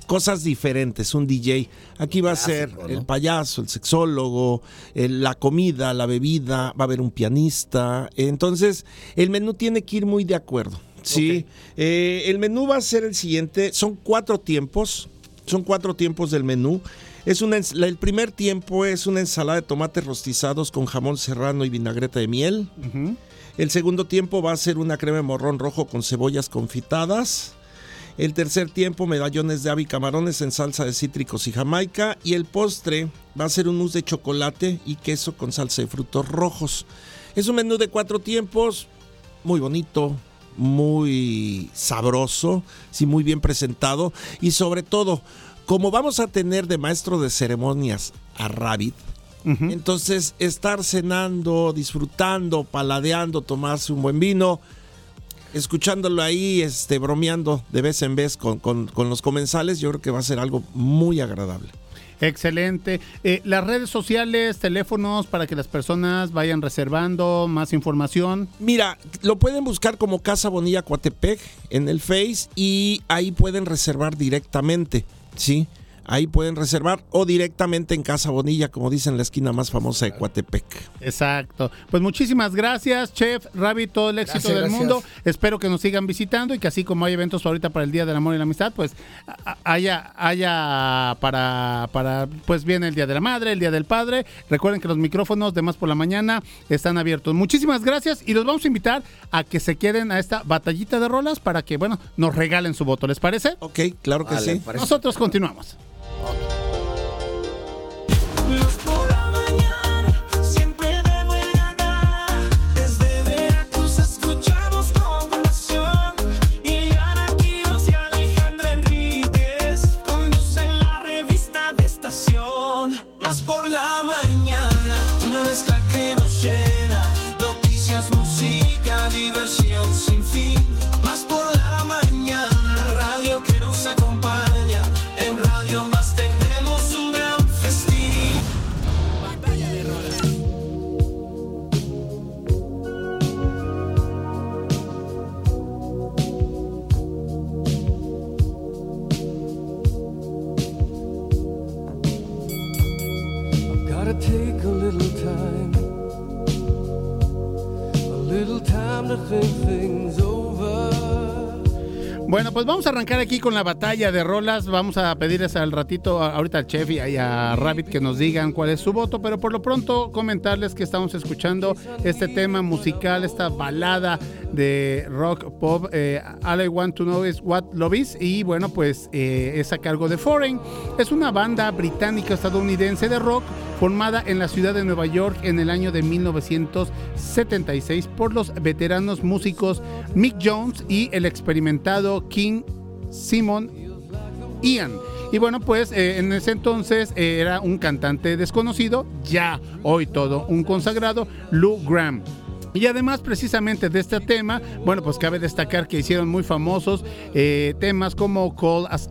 cosas diferentes, un DJ. Aquí va a ser el payaso, el sexólogo, el- la comida, la bebida, va a haber un pianista. Entonces, el menú tiene que ir muy de acuerdo. Sí, Eh, el menú va a ser el siguiente, son cuatro tiempos, son cuatro tiempos del menú. Es una, el primer tiempo es una ensalada de tomates rostizados con jamón serrano y vinagreta de miel. El segundo tiempo va a ser una crema de morrón rojo con cebollas confitadas. El tercer tiempo, medallones de ave y camarones en salsa de cítricos y jamaica. Y el postre va a ser un mousse de chocolate y queso con salsa de frutos rojos. Es un menú de cuatro tiempos, muy bonito, muy sabroso, sí, muy bien presentado. Y sobre todo, como vamos a tener de maestro de ceremonias a Rabbit, entonces estar cenando, disfrutando, paladeando, tomarse un buen vino, escuchándolo ahí, este, bromeando de vez en vez con, con- con los comensales, yo creo que va a ser algo muy agradable. Excelente. Eh, las redes sociales, teléfonos para que las personas vayan reservando más información. Mira, lo pueden buscar como Casa Bonilla Coatepec en el Face y ahí pueden reservar directamente, ¿sí? Ahí pueden reservar o directamente en Casa Bonilla, como dicen, la esquina más famosa de Coatepec. Exacto. Pues muchísimas gracias, Chef Rabbit, todo el éxito Gracias, del gracias. mundo. Espero que nos sigan visitando y que así como hay eventos ahorita para el Día del Amor y la Amistad, pues haya, haya para, para, pues viene el Día de la Madre, el Día del Padre. Recuerden que los micrófonos de Más por la Mañana están abiertos. Muchísimas gracias y los vamos a invitar a que se queden a esta batallita de rolas para que, bueno, nos regalen su voto. ¿Les parece? Ok, claro que Vale, sí. parece. Nosotros continuamos. Más Bueno, pues vamos a arrancar aquí con la batalla de rolas. Vamos a pedirles al ratito, ahorita al chef y a Rabbit que nos digan cuál es su voto, pero por lo pronto comentarles que estamos escuchando este tema musical, esta balada de rock pop. eh, All I Want to Know is What Love Is. Y bueno, pues eh, es a cargo de Foreign. Es una banda británica estadounidense de rock formada en la ciudad de Nueva York en el año de 1976 por los veteranos músicos Mick Jones y el experimentado King Simon Ian. Y bueno, pues eh, en ese entonces era un cantante desconocido, ya hoy todo un consagrado, Lou Graham. Y además precisamente de este tema, bueno, pues cabe destacar que hicieron muy famosos eh, temas como Cold as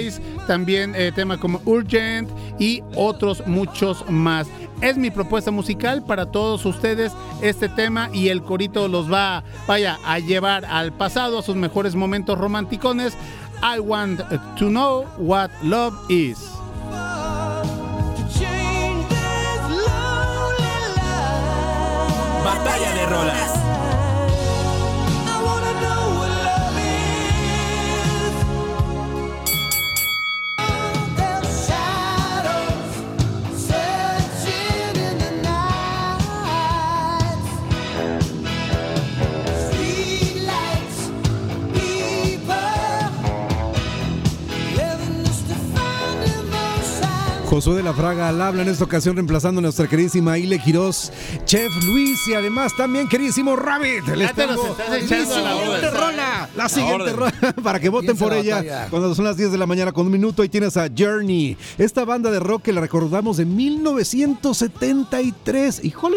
Ice, también eh, temas como Urgent y otros muchos más. Es mi propuesta musical para todos ustedes este tema y el corito los va, vaya, a llevar al pasado, a sus mejores momentos romanticones. I want to know what love is. Batalla Josué de la Fraga al habla en esta ocasión reemplazando a nuestra queridísima Ile Quiroz, Chef Luis y además también queridísimo Rabbit. Les tengo la siguiente rola, la siguiente rola *laughs* para que voten por la ella cuando son las 10 de la mañana con un minuto y tienes a Journey, esta banda de rock que la recordamos de 1973. ¡Híjole!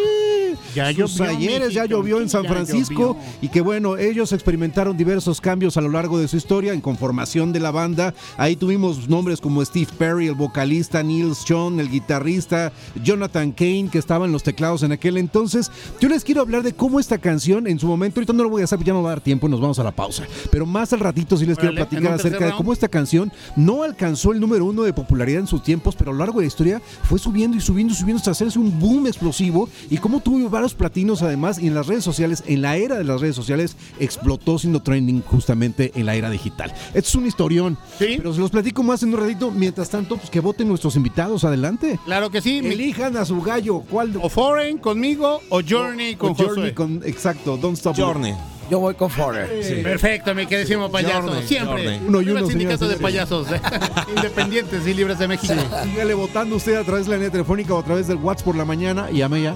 Ya Sus llovió, ayeres ya llovió en San Francisco y que bueno, ellos experimentaron diversos cambios a lo largo de su historia en conformación de la banda. Ahí tuvimos nombres como Steve Perry, el vocalista, Neil Sean, el guitarrista, Jonathan Kane, que estaba en los teclados en aquel entonces. Yo les quiero hablar de cómo esta canción en su momento, ahorita no lo voy a hacer, ya no va a dar tiempo, nos vamos a la pausa. Pero más al ratito sí les quiero Órale, platicar acerca de cómo esta canción no alcanzó el número uno de popularidad en sus tiempos, pero a lo largo de la historia fue subiendo y subiendo y subiendo hasta hacerse un boom explosivo y cómo tuvo varios platinos además y en las redes sociales, en la era de las redes sociales, explotó siendo trending justamente en la era digital. Esto es un historión, pero se los platico más en un ratito. Mientras tanto, pues que voten nuestros invitados, adelante. Claro que sí. Elijan a su gallo, ¿cuál? O Foreign conmigo o Journey con o Journey con, exacto, Don't Stop. Journey. Yo voy con Foreign. Sí. Perfecto, mi queridísimo payaso. Journey, Siempre. Journey. Uno y uno, el sindicato señoras y de payasos. ¿eh? *laughs* Independientes y libres de México. Sígale votando usted a través de la línea telefónica o a través del WhatsApp por la mañana y llame ya.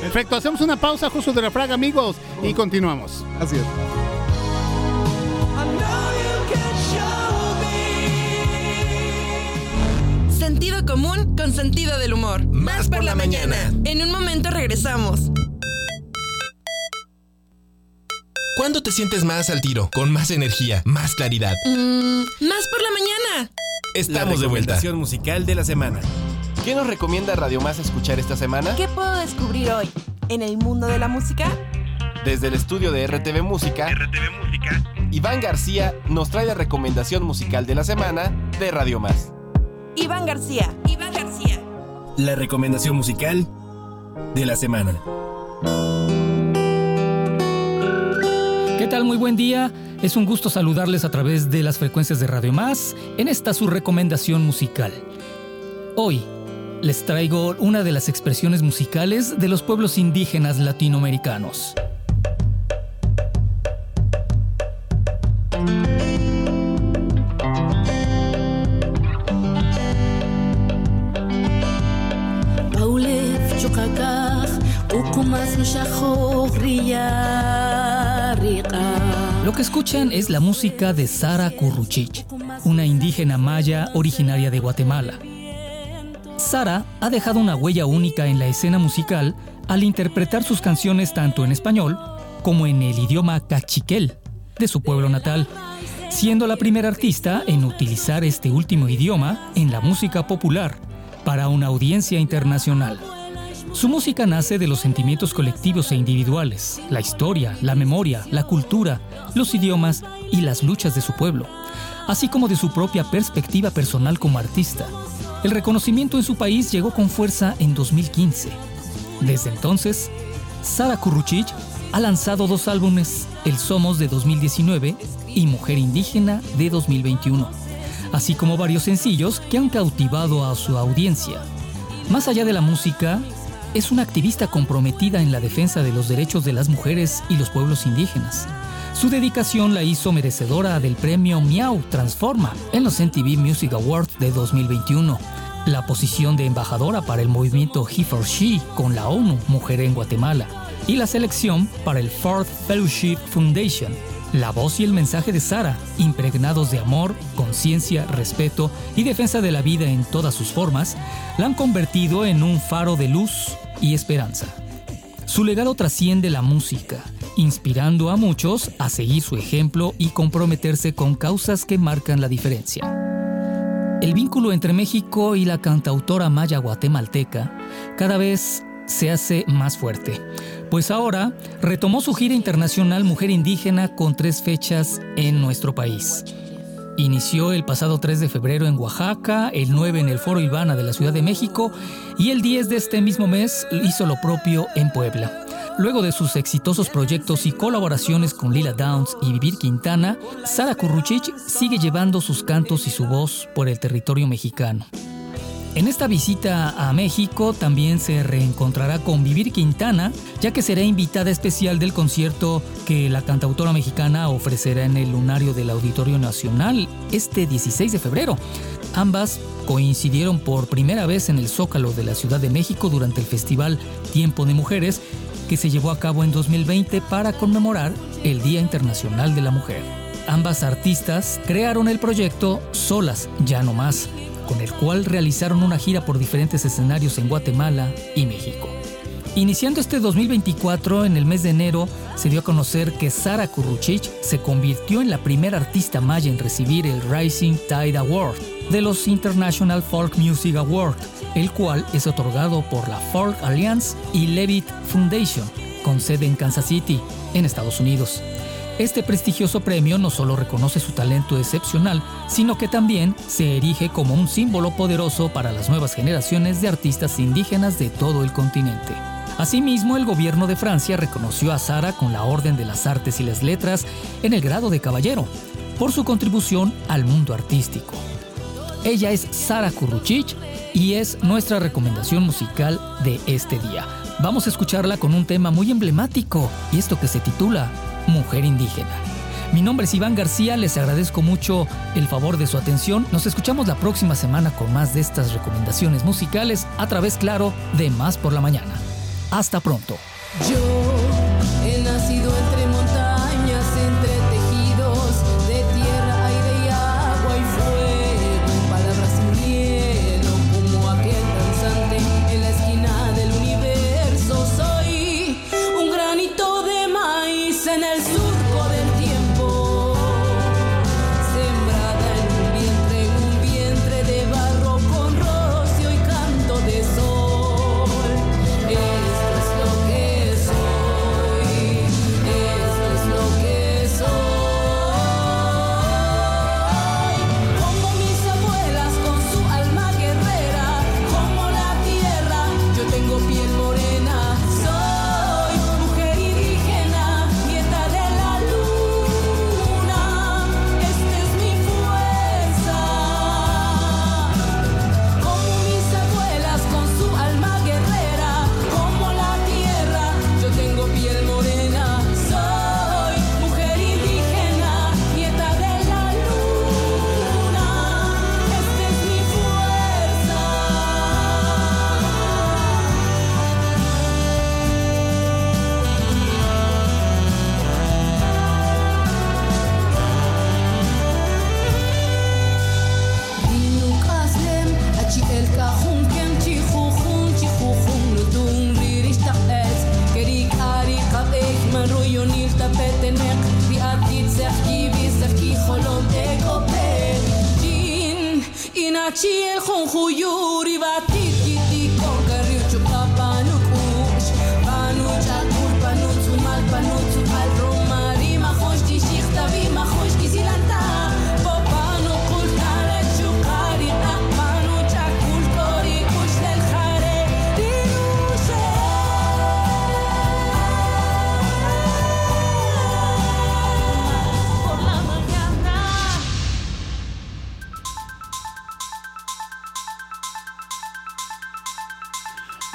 Perfecto, hacemos una pausa, Josué de la Fraga, amigos, y continuamos. Así es. Sentido común con sentido del humor. Más por la mañana. En un momento regresamos. ¿Cuándo te sientes más al tiro? Con más energía, más claridad. Mm, más por la mañana. Estamos de vuelta. musical de la semana. ¿Qué nos recomienda Radio Más escuchar esta semana? ¿Qué puedo descubrir hoy? ¿En el mundo de la música? Desde el estudio de RTV Música, Iván García nos trae la recomendación musical de la semana de Radio Más. Iván García. Iván García. La recomendación musical de la semana. ¿Qué tal? Muy buen día. Es un gusto saludarles a través de las frecuencias de Radio Más en esta su recomendación musical. Hoy les traigo una de las expresiones musicales de los pueblos indígenas latinoamericanos. Lo que escuchan es la música de Sara Curruchich, una indígena maya originaria de Guatemala. Sara ha dejado una huella única en la escena musical al interpretar sus canciones tanto en español como en el idioma cachiquel de su pueblo natal, siendo la primera artista en utilizar este último idioma en la música popular para una audiencia internacional. Su música nace de los sentimientos colectivos e individuales, la historia, la memoria, la cultura, los idiomas y las luchas de su pueblo, así como de su propia perspectiva personal como artista. El reconocimiento en su país llegó con fuerza en 2015. Desde entonces, Sara Kurruchich ha lanzado dos álbumes El Somos de 2019 y Mujer Indígena de 2021, así como varios sencillos que han cautivado a su audiencia. Más allá de la música, es una activista comprometida en la defensa de los derechos de las mujeres y los pueblos indígenas. Su dedicación la hizo merecedora del premio Miau Transforma en los MTV Music Awards de 2021, la posición de embajadora para el movimiento He for She con la ONU Mujer en Guatemala y la selección para el Fourth Fellowship Foundation. La voz y el mensaje de Sara, impregnados de amor, conciencia, respeto y defensa de la vida en todas sus formas, la han convertido en un faro de luz y esperanza. Su legado trasciende la música, inspirando a muchos a seguir su ejemplo y comprometerse con causas que marcan la diferencia. El vínculo entre México y la cantautora maya guatemalteca cada vez se hace más fuerte, pues ahora retomó su gira internacional Mujer Indígena con tres fechas en nuestro país. Inició el pasado 3 de febrero en Oaxaca, el 9 en el Foro Ivana de la Ciudad de México y el 10 de este mismo mes hizo lo propio en Puebla. Luego de sus exitosos proyectos y colaboraciones con Lila Downs y Vivir Quintana, Sara Kurruchich sigue llevando sus cantos y su voz por el territorio mexicano. En esta visita a México también se reencontrará con Vivir Quintana, ya que será invitada especial del concierto que la cantautora mexicana ofrecerá en el lunario del Auditorio Nacional este 16 de febrero. Ambas coincidieron por primera vez en el Zócalo de la Ciudad de México durante el festival Tiempo de Mujeres, que se llevó a cabo en 2020 para conmemorar el Día Internacional de la Mujer. Ambas artistas crearon el proyecto Solas, ya no más, con el cual realizaron una gira por diferentes escenarios en Guatemala y México. Iniciando este 2024, en el mes de enero, se dio a conocer que Sara Kurruchich se convirtió en la primera artista maya en recibir el Rising Tide Award de los International Folk Music Award, el cual es otorgado por la Folk Alliance y Levitt Foundation, con sede en Kansas City, en Estados Unidos. Este prestigioso premio no solo reconoce su talento excepcional, sino que también se erige como un símbolo poderoso para las nuevas generaciones de artistas indígenas de todo el continente. Asimismo, el gobierno de Francia reconoció a Sara con la Orden de las Artes y las Letras en el grado de caballero, por su contribución al mundo artístico. Ella es Sara Kurruchich y es nuestra recomendación musical de este día. Vamos a escucharla con un tema muy emblemático y esto que se titula Mujer Indígena. Mi nombre es Iván García, les agradezco mucho el favor de su atención. Nos escuchamos la próxima semana con más de estas recomendaciones musicales a través, claro, de Más por la Mañana. Hasta pronto.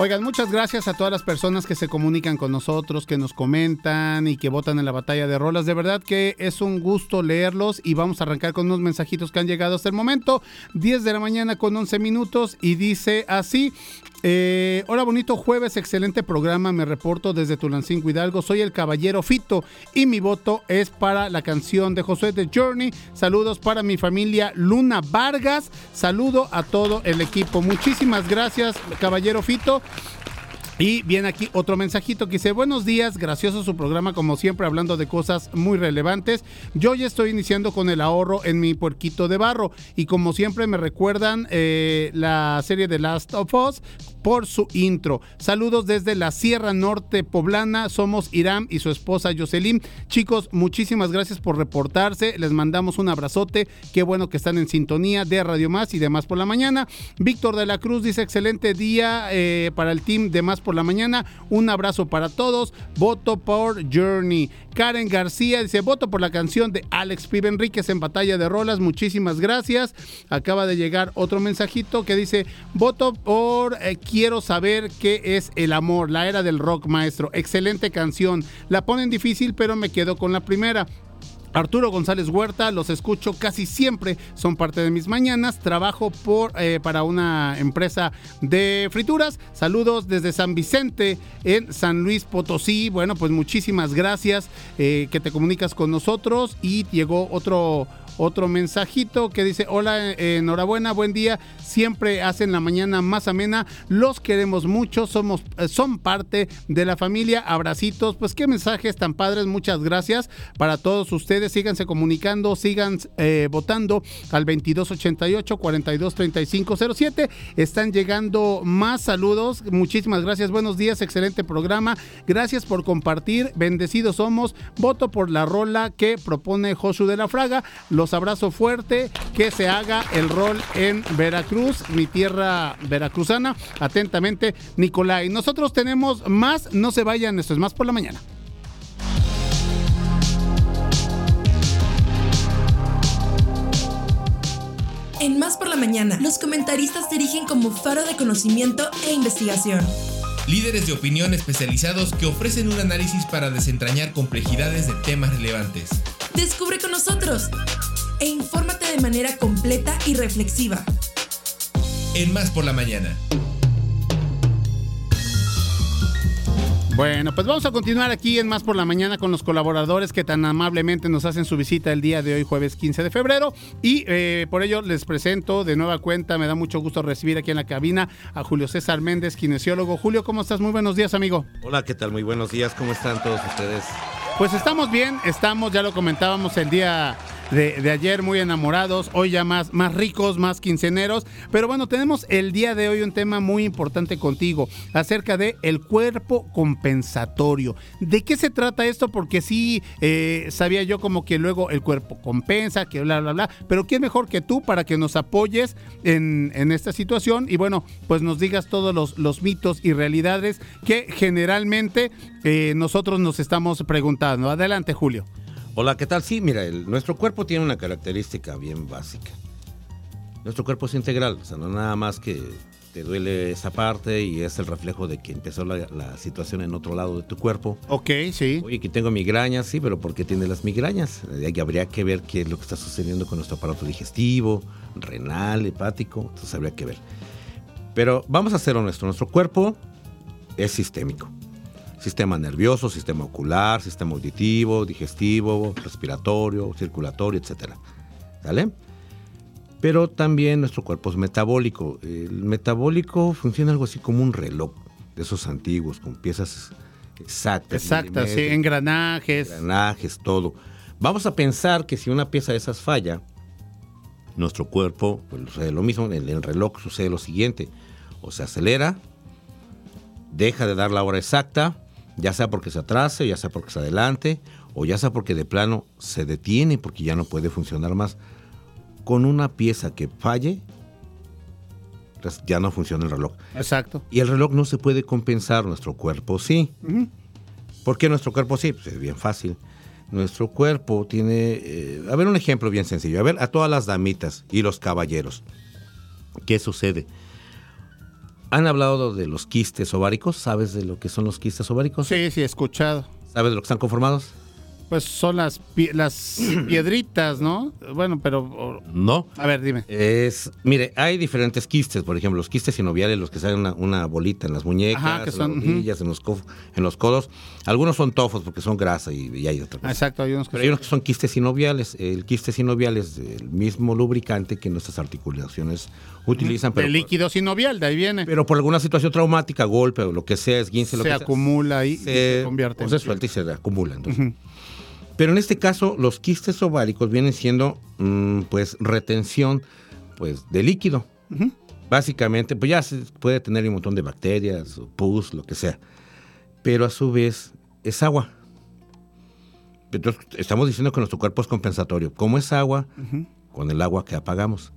Muchas gracias a todas las personas que se comunican con nosotros, que nos comentan y que votan en la batalla de rolas. De verdad que es un gusto leerlos y vamos a arrancar con unos mensajitos que han llegado hasta el momento. 10 de la mañana con 11 minutos y dice así. Eh, hola, bonito jueves, excelente programa. Me reporto desde Tulancingo Hidalgo. Soy el caballero Fito y mi voto es para la canción de Josué de Journey. Saludos para mi familia Luna Vargas. Saludo a todo el equipo. Muchísimas gracias, caballero Fito. Y viene aquí otro mensajito que dice, buenos días, gracioso su programa como siempre hablando de cosas muy relevantes. Yo ya estoy iniciando con el ahorro en mi puerquito de barro y como siempre me recuerdan eh, la serie de Last of Us por su intro. Saludos desde la Sierra Norte Poblana, somos Irán y su esposa Jocelyn. Chicos, muchísimas gracias por reportarse, les mandamos un abrazote, qué bueno que están en sintonía de Radio Más y de Más por la Mañana. Víctor de la Cruz dice, excelente día eh, para el team de Más por la Mañana, un abrazo para todos, voto por Journey. Karen García dice, voto por la canción de Alex Pibe Enríquez en Batalla de Rolas, muchísimas gracias. Acaba de llegar otro mensajito que dice, voto por eh, Quiero saber qué es el amor, la era del rock maestro. Excelente canción. La ponen difícil, pero me quedo con la primera. Arturo González Huerta, los escucho casi siempre, son parte de mis mañanas. Trabajo por, eh, para una empresa de frituras. Saludos desde San Vicente en San Luis Potosí. Bueno, pues muchísimas gracias eh, que te comunicas con nosotros. Y llegó otro, otro mensajito que dice, hola, eh, enhorabuena, buen día. Siempre hacen la mañana más amena. Los queremos mucho, somos, eh, son parte de la familia. Abracitos. Pues qué mensajes tan padres. Muchas gracias para todos ustedes. Síganse comunicando, sigan eh, votando al 2288 423507. Están llegando más saludos. Muchísimas gracias. Buenos días, excelente programa. Gracias por compartir. Bendecidos somos. Voto por la rola que propone Josu de la Fraga. Los abrazo fuerte. Que se haga el rol en Veracruz, mi tierra veracruzana. Atentamente, Nicolai. Nosotros tenemos más. No se vayan. Esto es más por la mañana. En Más por la Mañana, los comentaristas se erigen como faro de conocimiento e investigación. Líderes de opinión especializados que ofrecen un análisis para desentrañar complejidades de temas relevantes. Descubre con nosotros e infórmate de manera completa y reflexiva. En Más por la Mañana. Bueno, pues vamos a continuar aquí en Más por la Mañana con los colaboradores que tan amablemente nos hacen su visita el día de hoy, jueves 15 de febrero. Y eh, por ello les presento de nueva cuenta, me da mucho gusto recibir aquí en la cabina a Julio César Méndez, kinesiólogo. Julio, ¿cómo estás? Muy buenos días, amigo. Hola, ¿qué tal? Muy buenos días, ¿cómo están todos ustedes? Pues estamos bien, estamos, ya lo comentábamos el día de, de ayer, muy enamorados, hoy ya más, más ricos, más quinceneros. Pero bueno, tenemos el día de hoy un tema muy importante contigo, acerca de el cuerpo compensatorio. ¿De qué se trata esto? Porque sí, eh, sabía yo como que luego el cuerpo compensa, que bla, bla, bla. Pero ¿quién mejor que tú para que nos apoyes en, en esta situación? Y bueno, pues nos digas todos los, los mitos y realidades que generalmente eh, nosotros nos estamos preguntando. Adelante, Julio. Hola, ¿qué tal? Sí, mira, el- nuestro cuerpo tiene una característica bien básica. Nuestro cuerpo es integral, o sea, no nada más que te duele esa parte y es el reflejo de que empezó la, la situación en otro lado de tu cuerpo. Ok, sí. Oye, que tengo migrañas, sí, pero ¿por qué tienes las migrañas? Eh, Ahí habría que ver qué es lo que está sucediendo con nuestro aparato digestivo, renal, hepático, entonces habría que ver. Pero vamos a ser honestos, nuestro cuerpo es sistémico. Sistema nervioso, sistema ocular, sistema auditivo, digestivo, respiratorio, circulatorio, etc. ¿Sale? Pero también nuestro cuerpo es metabólico. El metabólico funciona algo así como un reloj de esos antiguos, con piezas exactas. Exactas, sí, engranajes. engranajes, todo. Vamos a pensar que si una pieza de esas falla, nuestro cuerpo, pues sucede lo mismo, en el reloj sucede lo siguiente, o se acelera, deja de dar la hora exacta, ya sea porque se atrase, ya sea porque se adelante, o ya sea porque de plano se detiene porque ya no puede funcionar más. Con una pieza que falle, pues ya no funciona el reloj. Exacto. Y el reloj no se puede compensar, nuestro cuerpo sí. ¿Por qué nuestro cuerpo sí? Pues es bien fácil. Nuestro cuerpo tiene... eh, a ver, un ejemplo bien sencillo. A ver, a todas las damitas y los caballeros. ¿Qué sucede? ¿Han hablado de los quistes ováricos? ¿Sabes de lo que son los quistes ováricos? Sí, sí, he escuchado. ¿Sabes de lo que están conformados? Pues son las, pi- las *clears throat* piedritas, ¿no? Bueno, pero... No. A ver, dime. Es, mire, hay diferentes quistes, por ejemplo, los quistes sinoviales, los que salen una, una bolita en las muñecas, Ajá, que en son, las rodillas, en, los cof- en los codos. Algunos son tofos porque son grasa y, y hay otra cosa. Exacto, hay unos que Pero hay unos que son quistes sinoviales. El quiste sinovial es el mismo lubricante que nuestras articulaciones utilizan, pero de líquido sinovial, de ahí viene. pero por alguna situación traumática, golpe o lo que sea, esguince, lo se que sea, acumula ahí y se, se convierte pues en se suelta y se acumula. entonces. Pero en este caso, los quistes ováricos vienen siendo, mm, pues, retención, pues, de líquido. Básicamente, pues ya se puede tener un montón de bacterias, pus, lo que sea. Pero a su vez, es agua. Entonces, estamos diciendo que nuestro cuerpo es compensatorio. ¿Cómo es agua? Con el agua que apagamos.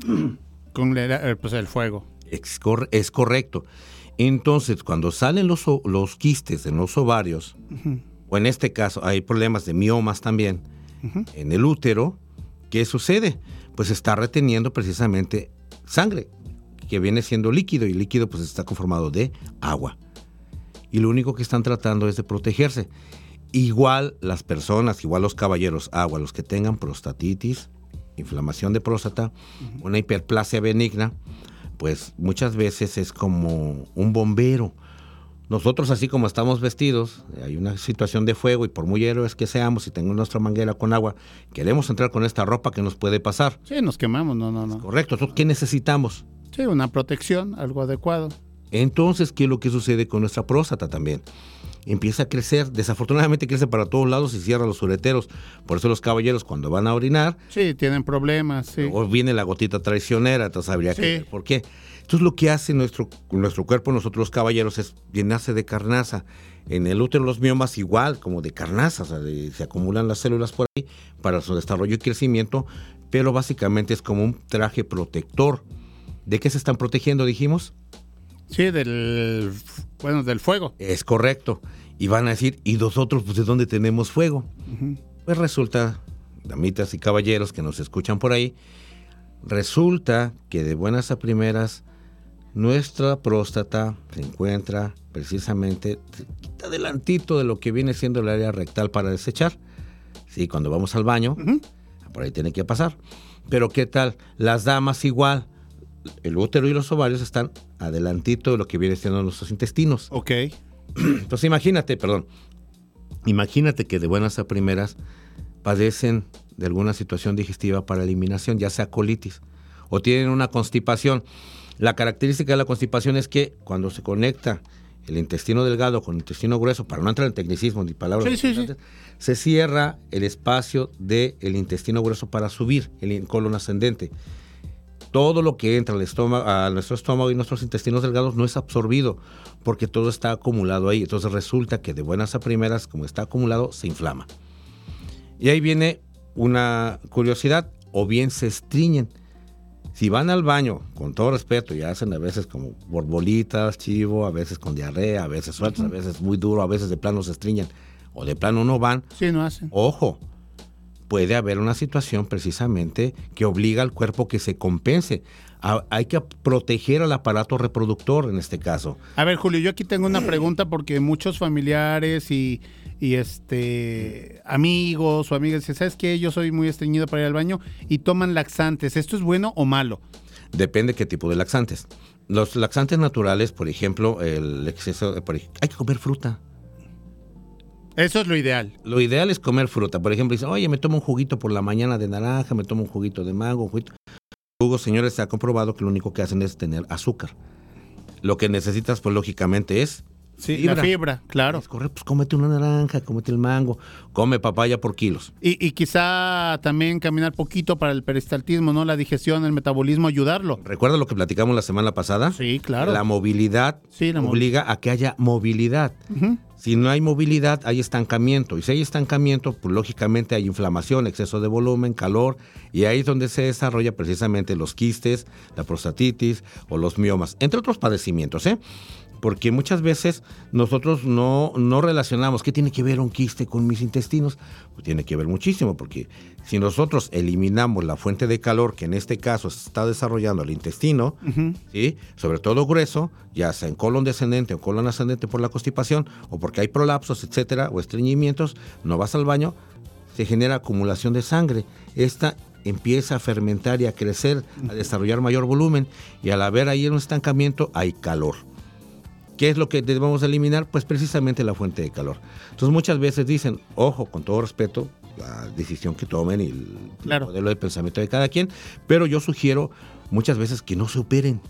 *clears throat* Con el, eh, pues, el fuego. Es, cor- es correcto. Entonces, cuando salen los, los quistes en los ovarios, o en este caso hay problemas de miomas también, en el útero, ¿qué sucede? Pues está reteniendo precisamente sangre, que viene siendo líquido, y líquido pues está conformado de agua. Y lo único que están tratando es de protegerse. Igual las personas, igual los caballeros, agua, los que tengan prostatitis, inflamación de próstata, una hiperplasia benigna, pues muchas veces es como un bombero. Nosotros así como estamos vestidos, hay una situación de fuego y por muy héroes que seamos y tengamos nuestra manguera con agua, queremos entrar con esta ropa que nos puede pasar. Sí, nos quemamos, no, no, no. Correcto, entonces, ¿qué necesitamos? Sí, una protección, algo adecuado. Entonces, ¿qué es lo que sucede con nuestra próstata también? Empieza a crecer, desafortunadamente crece para todos lados y cierra los ureteros. Por eso los caballeros cuando van a orinar, Sí, tienen problemas, sí. o viene la gotita traicionera, entonces habría que Sí. ver por qué. Entonces lo que hace nuestro, nuestro cuerpo, nosotros los caballeros, es llenarse de carnaza. En el útero los miomas igual, como de carnaza, o sea, de- se acumulan las células por ahí para su desarrollo y crecimiento, pero básicamente es como un traje protector. ¿De qué se están protegiendo, dijimos? Sí, del, bueno, del fuego. Es correcto. Y van a decir, ¿y nosotros pues, de dónde tenemos fuego? Pues resulta, damitas y caballeros que nos escuchan por ahí, resulta que de buenas a primeras, nuestra próstata se encuentra precisamente adelantito de lo que viene siendo el área rectal para desechar. Sí, cuando vamos al baño, por ahí tiene que pasar. Pero ¿qué tal? Las damas igual. El útero y los ovarios están adelantito de lo que viene siendo nuestros intestinos. Ok. Entonces imagínate, perdón, imagínate que de buenas a primeras padecen de alguna situación digestiva para eliminación, ya sea colitis, o tienen una constipación. La característica de la constipación es que cuando se conecta el intestino delgado con el intestino grueso, para no entrar en tecnicismo ni palabras, Sí, sí, sí. importantes, se cierra el espacio del intestino grueso para subir el colon ascendente. Todo lo que entra al estómago, a nuestro estómago y nuestros intestinos delgados no es absorbido porque todo está acumulado ahí. Entonces resulta que de buenas a primeras, como está acumulado, se inflama. Y ahí viene una curiosidad, o bien se estriñen. Si van al baño, con todo respeto, y hacen a veces como borbolitas, chivo, a veces con diarrea, a veces sueltos, a veces muy duro, a veces de plano se estriñen, o de plano no van. Sí, no hacen. Ojo, puede haber una situación precisamente que obliga al cuerpo que se compense. A- hay que proteger al aparato reproductor en este caso. A ver, Julio, yo aquí tengo una pregunta porque muchos familiares y, y, este amigos o amigas dicen, ¿sabes qué? Yo soy muy estreñido para ir al baño y toman laxantes. ¿Esto es bueno o malo? Depende qué tipo de laxantes. Los laxantes naturales, por ejemplo, el exceso de... por hay que comer fruta. Eso es lo ideal. Lo ideal es comer fruta. Por ejemplo, dice, oye, me tomo un juguito por la mañana de naranja, me tomo un juguito de mango, un juguito. Jugos, señores, se ha comprobado que lo único que hacen es tener azúcar. Lo que necesitas, pues lógicamente, es Sí, la fibra, claro. Es correcto, pues cómete una naranja, cómete el mango, come papaya por kilos. Y, y quizá también caminar poquito para el peristaltismo, ¿no? La digestión, el metabolismo, ayudarlo. ¿Recuerda lo que platicamos la semana pasada? Sí, claro. La movilidad Sí, la obliga a que haya movilidad. Si no hay movilidad, hay estancamiento. Y si hay estancamiento, pues lógicamente hay inflamación, exceso de volumen, calor. Y ahí es donde se desarrolla precisamente los quistes, la prostatitis o los miomas, entre otros padecimientos. ¿eh? Porque muchas veces nosotros no, no relacionamos qué tiene que ver un quiste con mis intestinos. Pues tiene que ver muchísimo, porque si nosotros eliminamos la fuente de calor, que en este caso se está desarrollando el intestino, ¿sí? sobre todo grueso, ya sea en colon descendente o colon ascendente por la constipación, o porque hay prolapsos, etcétera, o estreñimientos, no vas al baño, se genera acumulación de sangre. Esta empieza a fermentar y a crecer, a desarrollar mayor volumen, y al haber ahí un estancamiento, hay calor. ¿Qué es lo que debemos eliminar? Pues precisamente la fuente de calor. Entonces muchas veces dicen, ojo, con todo respeto, la decisión que tomen y el modelo de pensamiento de cada quien, pero yo sugiero muchas veces que no se operen.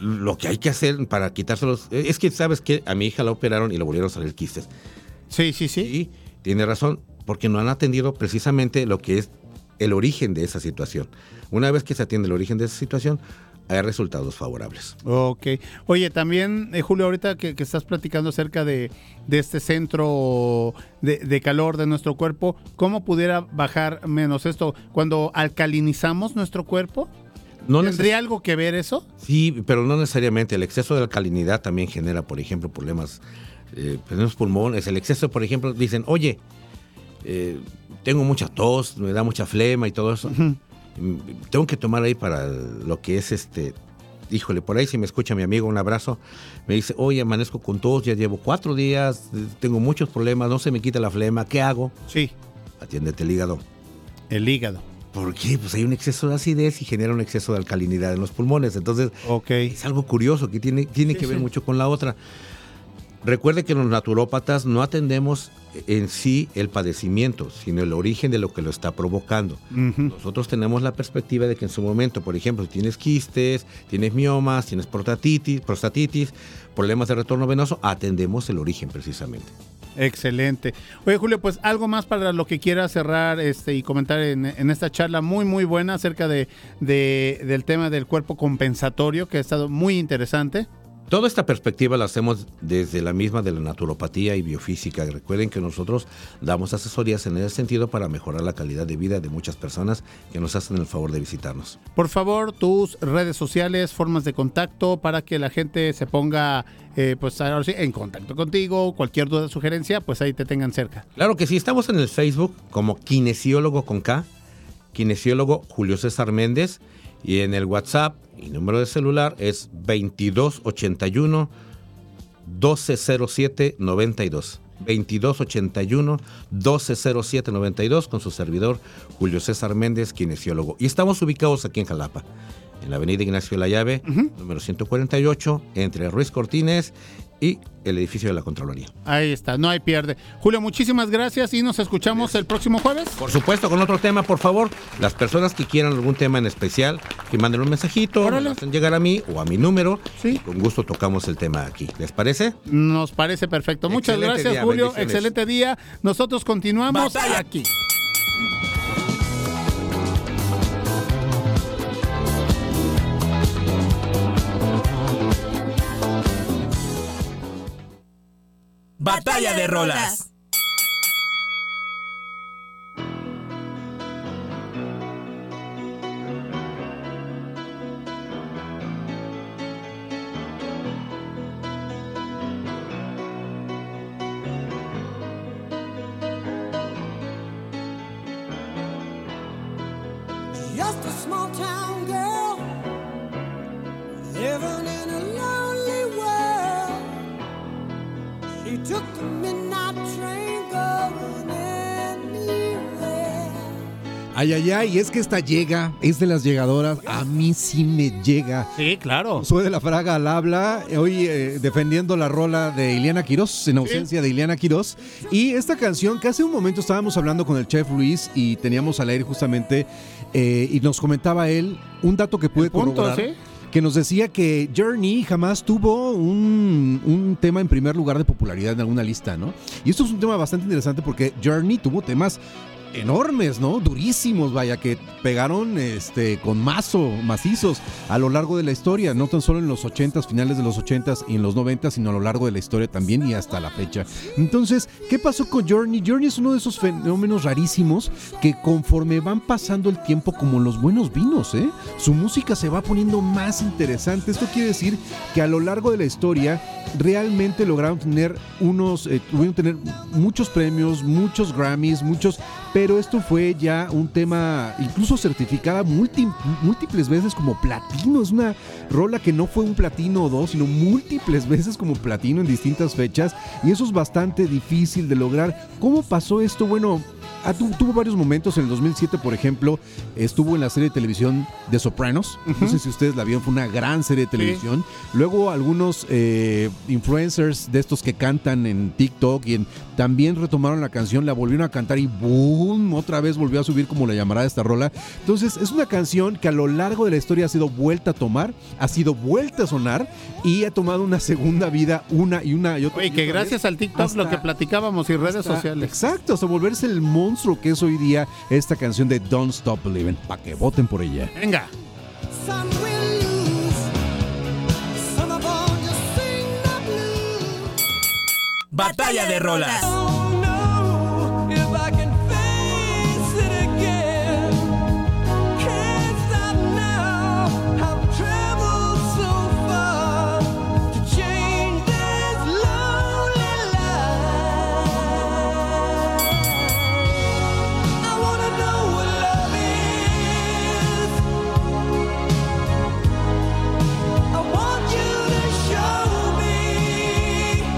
Lo que hay que hacer para quitárselos, es que sabes que a mi hija la operaron y le volvieron a salir quistes. Sí, sí, sí. Y tiene razón, porque no han atendido precisamente lo que es el origen de esa situación. Una vez que se atiende el origen de esa situación, hay resultados favorables. Ok. Oye, también, eh, Julio, ahorita que, que estás platicando acerca de, de este centro de, de calor de nuestro cuerpo, ¿cómo pudiera bajar menos esto cuando alcalinizamos nuestro cuerpo? No ¿Tendría algo que ver eso? Sí, pero no necesariamente. El exceso de alcalinidad también genera, por ejemplo, problemas eh, los pulmones. El exceso, por ejemplo, dicen, oye, eh, tengo mucha tos, me da mucha flema y todo eso. Tengo que tomar ahí para lo que es este. Híjole, por ahí si me escucha mi amigo, un abrazo. Me dice, oye, amanezco con tos, ya llevo cuatro días, tengo muchos problemas, no se me quita la flema, ¿qué hago? Sí. Atiéndete el hígado. El hígado. ¿Por qué? Pues hay un exceso de acidez y genera un exceso de alcalinidad en los pulmones. Entonces, es algo curioso que tiene, tiene que ver sí. mucho con la otra. Recuerde que los naturópatas no atendemos en sí el padecimiento, sino el origen de lo que lo está provocando. Nosotros tenemos la perspectiva de que en su momento, por ejemplo, si tienes quistes, tienes miomas, tienes prostatitis, prostatitis, problemas de retorno venoso, atendemos el origen precisamente. Excelente. Oye, Julio, pues algo más para lo que quiera cerrar este, y comentar en, en esta charla muy, muy buena acerca de, de- del tema del cuerpo compensatorio, que ha estado muy interesante. Toda esta perspectiva la hacemos desde la misma de la naturopatía y biofísica. Recuerden que nosotros damos asesorías en ese sentido para mejorar la calidad de vida de muchas personas que nos hacen el favor de visitarnos. Por favor, tus redes sociales, formas de contacto para que la gente se ponga eh, pues ahora sí, en contacto contigo. Cualquier duda, sugerencia, pues ahí te tengan cerca. Claro que sí, estamos en el Facebook como kinesiólogo con K, kinesiólogo Julio César Méndez, y en el WhatsApp y número de celular es 2281 1207 92. 2281 1207 92 con su servidor Julio César Méndez, kinesiólogo. Y estamos ubicados aquí en Jalapa, en la avenida Ignacio de la Llave, número 148, entre Ruiz Cortines y el edificio de la Contraloría. Ahí está, no hay pierde. Julio, muchísimas gracias y nos escuchamos el próximo jueves. Por supuesto, con otro tema, por favor. Las personas que quieran algún tema en especial, que manden un mensajito, me lo hacen llegar a mí o a mi número. Y con gusto tocamos el tema aquí. ¿Les parece? Nos parece perfecto. Muchas Excelente gracias, día, Julio. Excelente día. Nosotros continuamos Batalla. aquí. Batalla de rolas. Ay, ay, ay, y es que esta llega, es de las llegadoras, a mí sí me llega. Sí, claro. Soy de la Fraga al habla, hoy eh, defendiendo la rola de Ileana Quiroz, en ausencia de Ileana Quiroz. Y esta canción, que hace un momento estábamos hablando con el chef Luis y teníamos al aire justamente, eh, y nos comentaba él un dato que pude punto, corroborar. ¿sí? Que nos decía que Journey jamás tuvo un, un tema en primer lugar de popularidad en alguna lista, ¿no? Y esto es un tema bastante interesante porque Journey tuvo temas enormes, ¿no? Durísimos, vaya, que pegaron este, con mazo, macizos a lo largo de la historia, no tan solo en los 80s, finales de los 80s y en los 90s, sino a lo largo de la historia también y hasta la fecha. Entonces, ¿qué pasó con Journey? Journey es uno de esos fenómenos rarísimos que conforme van pasando el tiempo como los buenos vinos, ¿eh? Su música se va poniendo más interesante. Esto quiere decir que a lo largo de la historia realmente lograron tener unos, eh, tener muchos premios, muchos Grammys, muchos, pero esto fue ya un tema incluso certificada múlti- múltiples veces como platino. Es una rola que no fue un platino o dos, sino múltiples veces como platino en distintas fechas y eso es bastante difícil de lograr. ¿Cómo pasó esto? Bueno, ah, tu- tuvo varios momentos. En el 2007, por ejemplo, estuvo en la serie de televisión de Sopranos. No sé si ustedes la vieron, fue una gran serie de televisión. Luego algunos eh, influencers de estos que cantan en TikTok y en- también retomaron la canción, la volvieron a cantar y boom, otra vez volvió a subir como la llamará esta rola. Entonces es una canción que a lo largo de la historia ha sido vuelta a tomar, ha sido vuelta a sonar y ha tomado una segunda vida una y una y otra. Oye, que gracias al TikTok lo que platicábamos y redes hasta- sociales. Exacto, hasta volverse el monstruo que es hoy día esta canción de Don't Stop Believing, para que voten por ella. Venga. Batalla de rolas.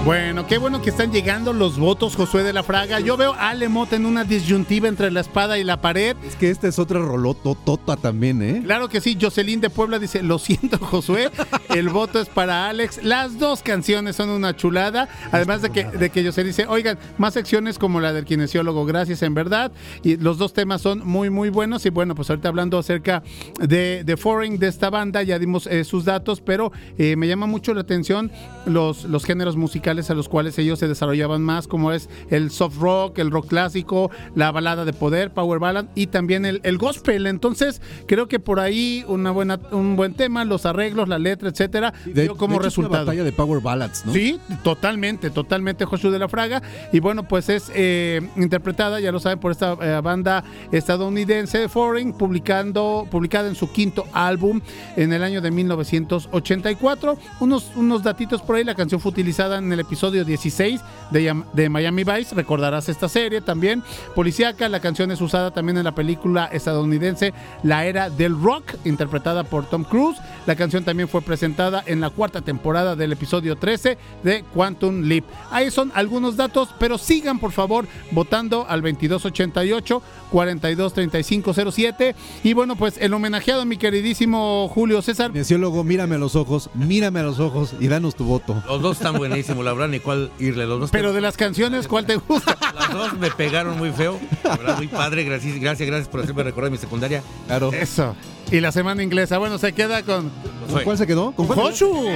Bueno, qué bueno que están llegando los votos, Josué de la Fraga. Yo veo a Ale Mota en una disyuntiva entre la espada y la pared. Es que esta es otra rolototota también, ¿eh? Claro que sí, Jocelyn de Puebla dice, lo siento Josué, el voto es para Alex. Las dos canciones son una chulada, además de que, de que Jocelyn dice, oigan, más secciones como la del kinesiólogo, gracias en verdad. Y los dos temas son muy, muy buenos. Y bueno, pues ahorita hablando acerca de, de Foreign, de esta banda, ya dimos eh, sus datos, pero eh, me llama mucho la atención los, los géneros musicales a los cuales ellos se desarrollaban más, como es el soft rock, el rock clásico, la balada de poder, power ballad y también el, el gospel. Entonces, creo que por ahí una buena, un buen tema, los arreglos, la letra, etcétera, De, dio como de hecho, es una resultado. batalla de Power Ballads, ¿no? Sí, totalmente, totalmente Josué de la Fraga. Y bueno, pues es eh, interpretada, ya lo saben, por esta eh, banda estadounidense de Foreign, publicando, publicada en su quinto álbum en el año de 1984. Unos, unos datitos por ahí, la canción fue utilizada en el episodio 16 de, Miami Vice, recordarás esta serie también. Policíaca, la canción es usada también en la película estadounidense La Era del Rock, interpretada por Tom Cruise. La canción también fue presentada en la cuarta temporada del episodio 13 de Quantum Leap. Ahí son algunos datos, pero sigan por favor votando al 2288 423507 y bueno, pues el homenajeado mi queridísimo Julio César. Kinesiólogo, mírame a los ojos, mírame a los ojos y danos tu voto. Los dos están buenísimos, la verdad, ni cuál irle. Los dos Pero de las canciones, ¿cuál te gusta? *laughs* Las dos me pegaron muy feo. La verdad, muy padre. Gracias, gracias, gracias por hacerme recordar mi secundaria. Claro. Eso. Y la semana inglesa, bueno, se queda con ¿Con cuál se quedó? ¿Con cuál? Joshu.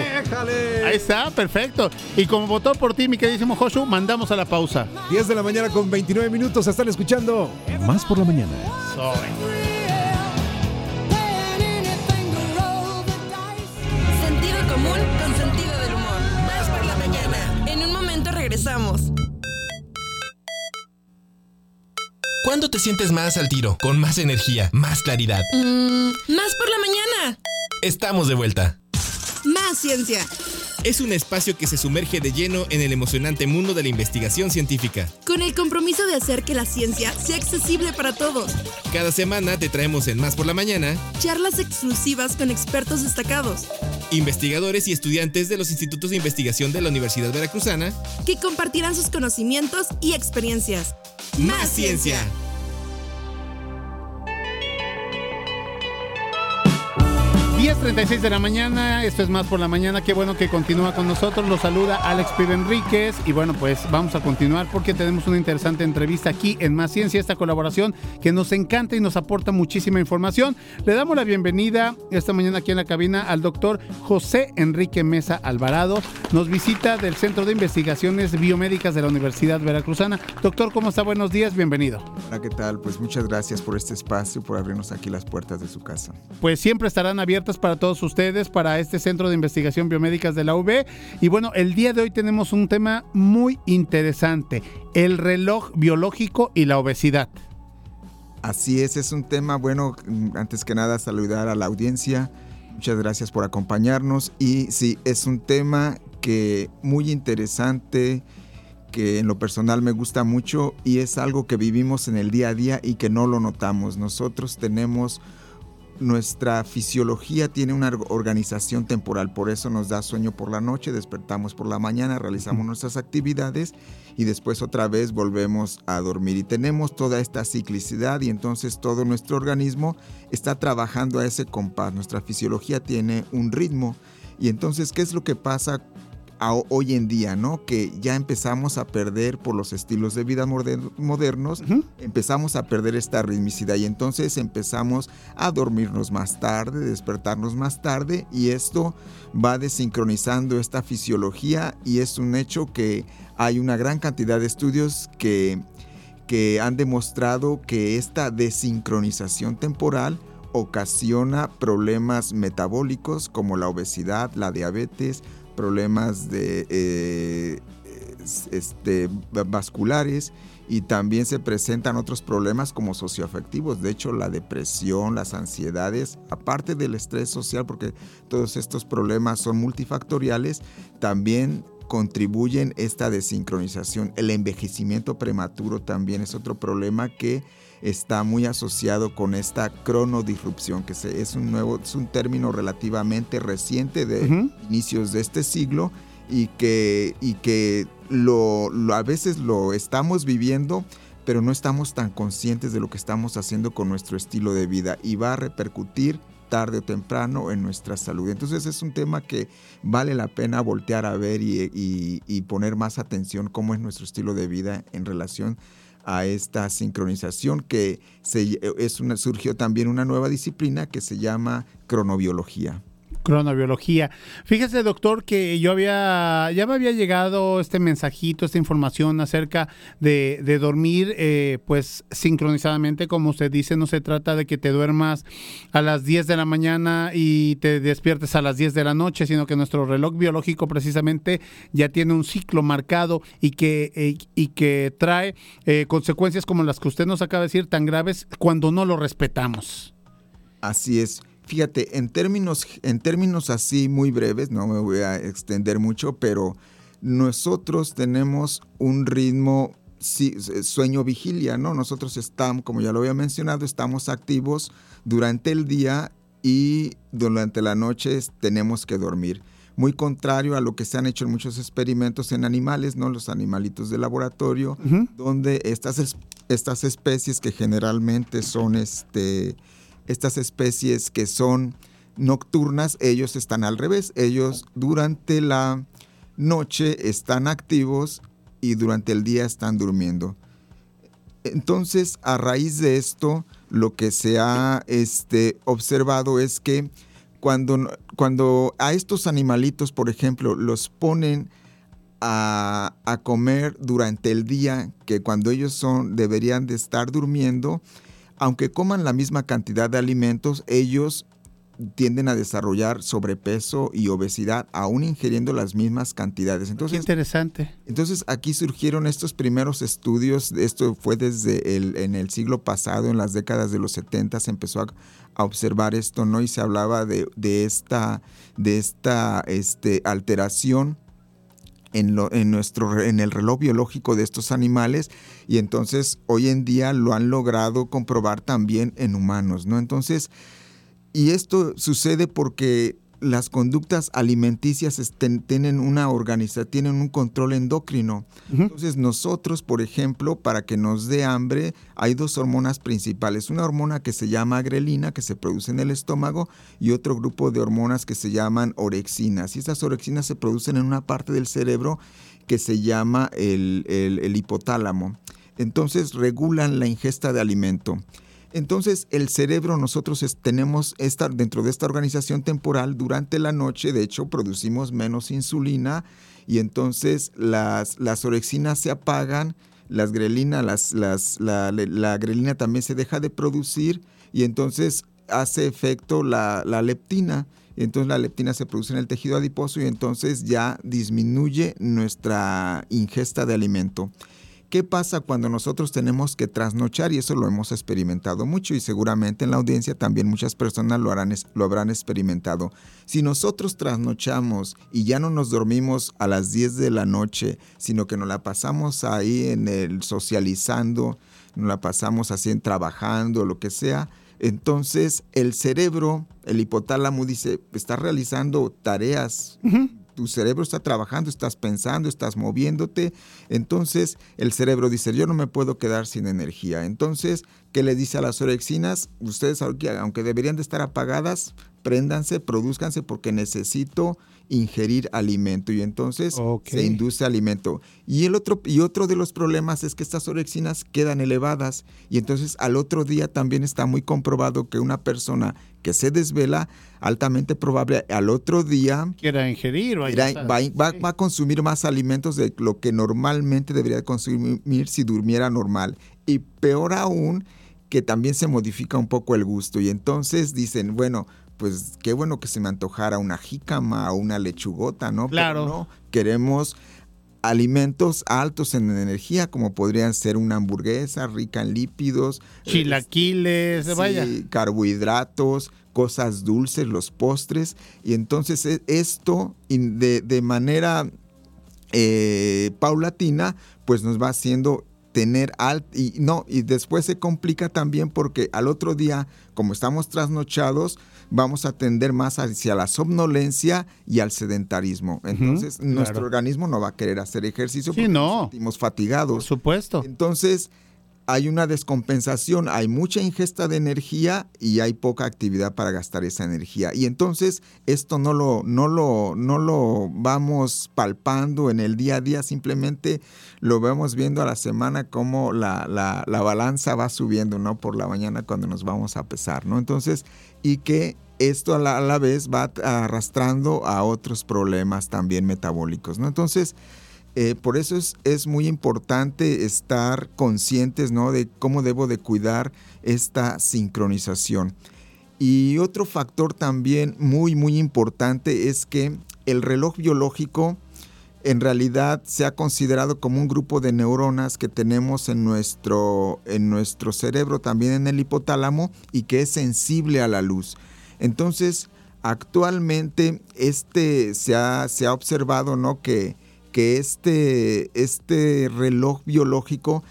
Ahí está, perfecto. Y como votó por ti, mi queridísimo Joshu, mandamos a la pausa. 10 de la mañana con 29 minutos. Están escuchando Más por la mañana. Sentido regresamos. ¿Cuándo te sientes más al tiro? Con más energía, más claridad. Mm, más por la mañana. Estamos de vuelta. Más ciencia. Es un espacio que se sumerge de lleno en el emocionante mundo de la investigación científica. Con el compromiso de hacer que la ciencia sea accesible para todos. Cada semana te traemos en Más por la Mañana Charlas exclusivas con expertos destacados. Investigadores y estudiantes de los institutos de investigación de la Universidad Veracruzana. Que compartirán sus conocimientos y experiencias. Más ciencia. 10.36 de la mañana, esto es más por la mañana, qué bueno que continúa con nosotros, lo saluda Alex Pibe Enríquez y bueno pues vamos a continuar porque tenemos una interesante entrevista aquí en Más Ciencia, esta colaboración que nos encanta y nos aporta muchísima información. Le damos la bienvenida esta mañana aquí en la cabina al doctor José Enrique Mesa Alvarado, nos visita del Centro de Investigaciones Biomédicas de la Universidad Veracruzana. Doctor, ¿cómo está? Buenos días, bienvenido. Hola, ¿qué tal? Pues muchas gracias por este espacio, por abrirnos aquí las puertas de su casa. Pues siempre estarán abiertas para todos ustedes, para este Centro de Investigación Biomédicas de la UB. Y bueno, el día de hoy tenemos un tema muy interesante, el reloj biológico y la obesidad. Así es, es un tema, bueno, antes que nada saludar a la audiencia, muchas gracias por acompañarnos y sí, es un tema que muy interesante, que en lo personal me gusta mucho y es algo que vivimos en el día a día y que no lo notamos. Nosotros tenemos nuestra fisiología tiene una or- organización temporal, por eso nos da sueño por la noche, despertamos por la mañana, realizamos nuestras actividades y después otra vez volvemos a dormir. Y tenemos toda esta ciclicidad y entonces todo nuestro organismo está trabajando a ese compás. Nuestra fisiología tiene un ritmo. Y entonces, ¿qué es lo que pasa a- hoy en día, ¿no? Que ya empezamos a perder por los estilos de vida moder- modernos, empezamos a perder esta ritmicidad y entonces empezamos a dormirnos más tarde, despertarnos más tarde y esto va desincronizando esta fisiología y es un hecho que hay una gran cantidad de estudios que, que han demostrado que esta desincronización temporal ocasiona problemas metabólicos como la obesidad, la diabetes, problemas de eh, es- este, va- vasculares y también se presentan otros problemas como socioafectivos. De hecho, la depresión, las ansiedades, aparte del estrés social, porque todos estos problemas son multifactoriales, también contribuyen esta desincronización. El envejecimiento prematuro también es otro problema que está muy asociado con esta cronodisrupción, que es un nuevo, es un término relativamente reciente de inicios de este siglo y que, y que lo, lo- a veces lo estamos viviendo, pero no estamos tan conscientes de lo que estamos haciendo con nuestro estilo de vida y va a repercutir tarde o temprano en nuestra salud. Entonces es un tema que vale la pena voltear a ver y, y- y poner más atención cómo es nuestro estilo de vida en relación a esta sincronización que se, es una, surgió también una nueva disciplina que se llama cronobiología. Cronobiología. Fíjese, doctor, que yo había, ya me había llegado este mensajito, esta información acerca de, de dormir, eh, pues sincronizadamente, como usted dice, no se trata de que te duermas a las 10 de la mañana y te despiertes a las 10 de la noche, sino que nuestro reloj biológico precisamente ya tiene un ciclo marcado y que, eh, y que trae eh, consecuencias como las que usted nos acaba de decir, tan graves cuando no lo respetamos. Así es. Fíjate, en términos, en términos así muy breves, no me voy a extender mucho, pero nosotros tenemos un ritmo sí, sueño-vigilia, ¿no? Nosotros estamos, como ya lo había mencionado, estamos activos durante el día y durante la noche tenemos que dormir. Muy contrario a lo que se han hecho en muchos experimentos en animales, ¿no? Los animalitos de laboratorio, donde estas, es- estas especies que generalmente son este, estas especies que son nocturnas, ellos están al revés. Ellos durante la noche están activos y durante el día están durmiendo. Entonces, a raíz de esto, lo que se ha este, observado es que cuando, cuando a estos animalitos, por ejemplo, los ponen a, a comer durante el día, que cuando ellos son, deberían de estar durmiendo, aunque coman la misma cantidad de alimentos, ellos tienden a desarrollar sobrepeso y obesidad aún ingiriendo las mismas cantidades. Entonces, interesante. Entonces aquí surgieron estos primeros estudios, esto fue desde el, en el siglo pasado, en las décadas de los 70 se empezó a, a observar esto, ¿no? Y se hablaba de, de esta, de esta este, alteración en, lo- en nuestro, en el reloj biológico de estos animales y entonces hoy en día lo han logrado comprobar también en humanos, ¿no? Entonces, y esto sucede porque las conductas alimenticias estén- tienen una organización, tienen un control endocrino. Entonces nosotros, por ejemplo, para que nos dé hambre, hay dos hormonas principales. Una hormona que se llama grelina, que se produce en el estómago, y otro grupo de hormonas que se llaman orexinas. Y estas orexinas se producen en una parte del cerebro que se llama el, el- el hipotálamo. Entonces regulan la ingesta de alimento. Entonces, el cerebro, nosotros tenemos esta, dentro de esta organización temporal, durante la noche, de hecho, producimos menos insulina y entonces las, orexinas se apagan, las grelinas, las, las- la, la grelina también se deja de producir y entonces hace efecto la, la leptina. Entonces la leptina se produce en el tejido adiposo y entonces ya disminuye nuestra ingesta de alimento. ¿Qué pasa cuando nosotros tenemos que trasnochar? Y eso lo hemos experimentado mucho y seguramente en la audiencia también muchas personas lo, harán, lo habrán experimentado. Si nosotros trasnochamos y ya no nos dormimos a las 10 de la noche, sino que nos la pasamos ahí en el socializando, nos la pasamos así en trabajando, lo que sea, entonces el cerebro, el hipotálamo dice, está realizando tareas tu cerebro está trabajando, estás pensando, estás moviéndote. Entonces el cerebro dice, yo no me puedo quedar sin energía. Entonces, ¿qué le dice a las orexinas? Ustedes, aunque deberían de estar apagadas, préndanse, produzcanse porque necesito ingerir alimento y entonces se induce alimento. Y el otro y otro de los problemas es que estas orexinas quedan elevadas y entonces al otro día también está muy comprobado que una persona que se desvela altamente probable al otro día Quiera ingerir, vaya. va, va- va a consumir más alimentos de lo que normalmente debería consumir si durmiera normal. Y peor aún, que también se modifica un poco el gusto. Y entonces dicen, bueno, pues qué bueno que se me antojara una jícama o una lechugota, ¿no? Pero Claro. no, queremos alimentos altos en energía, como podrían ser una hamburguesa rica en lípidos, Chilaquiles, Sí, vaya. carbohidratos, cosas dulces, los postres. Y entonces e- esto de, de manera eh, paulatina, pues nos va haciendo tener alt y no y después se complica también porque al otro día como estamos trasnochados vamos a tender más hacia la somnolencia y al sedentarismo entonces nuestro claro. organismo no va a querer hacer ejercicio Sí, porque no. nos sentimos fatigados Por supuesto entonces hay una descompensación, hay mucha ingesta de energía y hay poca actividad para gastar esa energía. Y entonces esto no lo, no lo, no lo vamos palpando en el día a día, simplemente lo vamos viendo a la semana como la, la, la balanza va subiendo, ¿no? Por la mañana cuando nos vamos a pesar, ¿no? Entonces, y que esto a la, vez va arrastrando a otros problemas también metabólicos, ¿no? Entonces, eh, por eso es, es muy importante estar conscientes ¿no? de cómo debo de cuidar esta sincronización. Y otro factor también muy, muy importante es que el reloj biológico en realidad se ha considerado como un grupo de neuronas que tenemos en nuestro, en nuestro cerebro, también en el hipotálamo, y que es sensible a la luz. Entonces, actualmente este, se, ha, se ha observado ¿no? que, que este, este reloj biológico,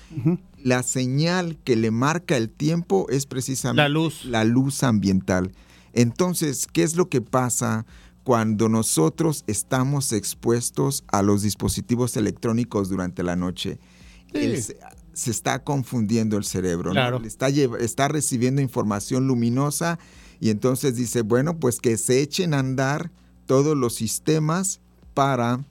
la señal que le marca el tiempo es precisamente La luz. la luz ambiental. Entonces, ¿qué es lo que pasa cuando nosotros estamos expuestos a los dispositivos electrónicos durante la noche? El se está confundiendo el cerebro. Claro. Está, está recibiendo información luminosa y entonces dice, bueno, pues que se echen a andar todos los sistemas para,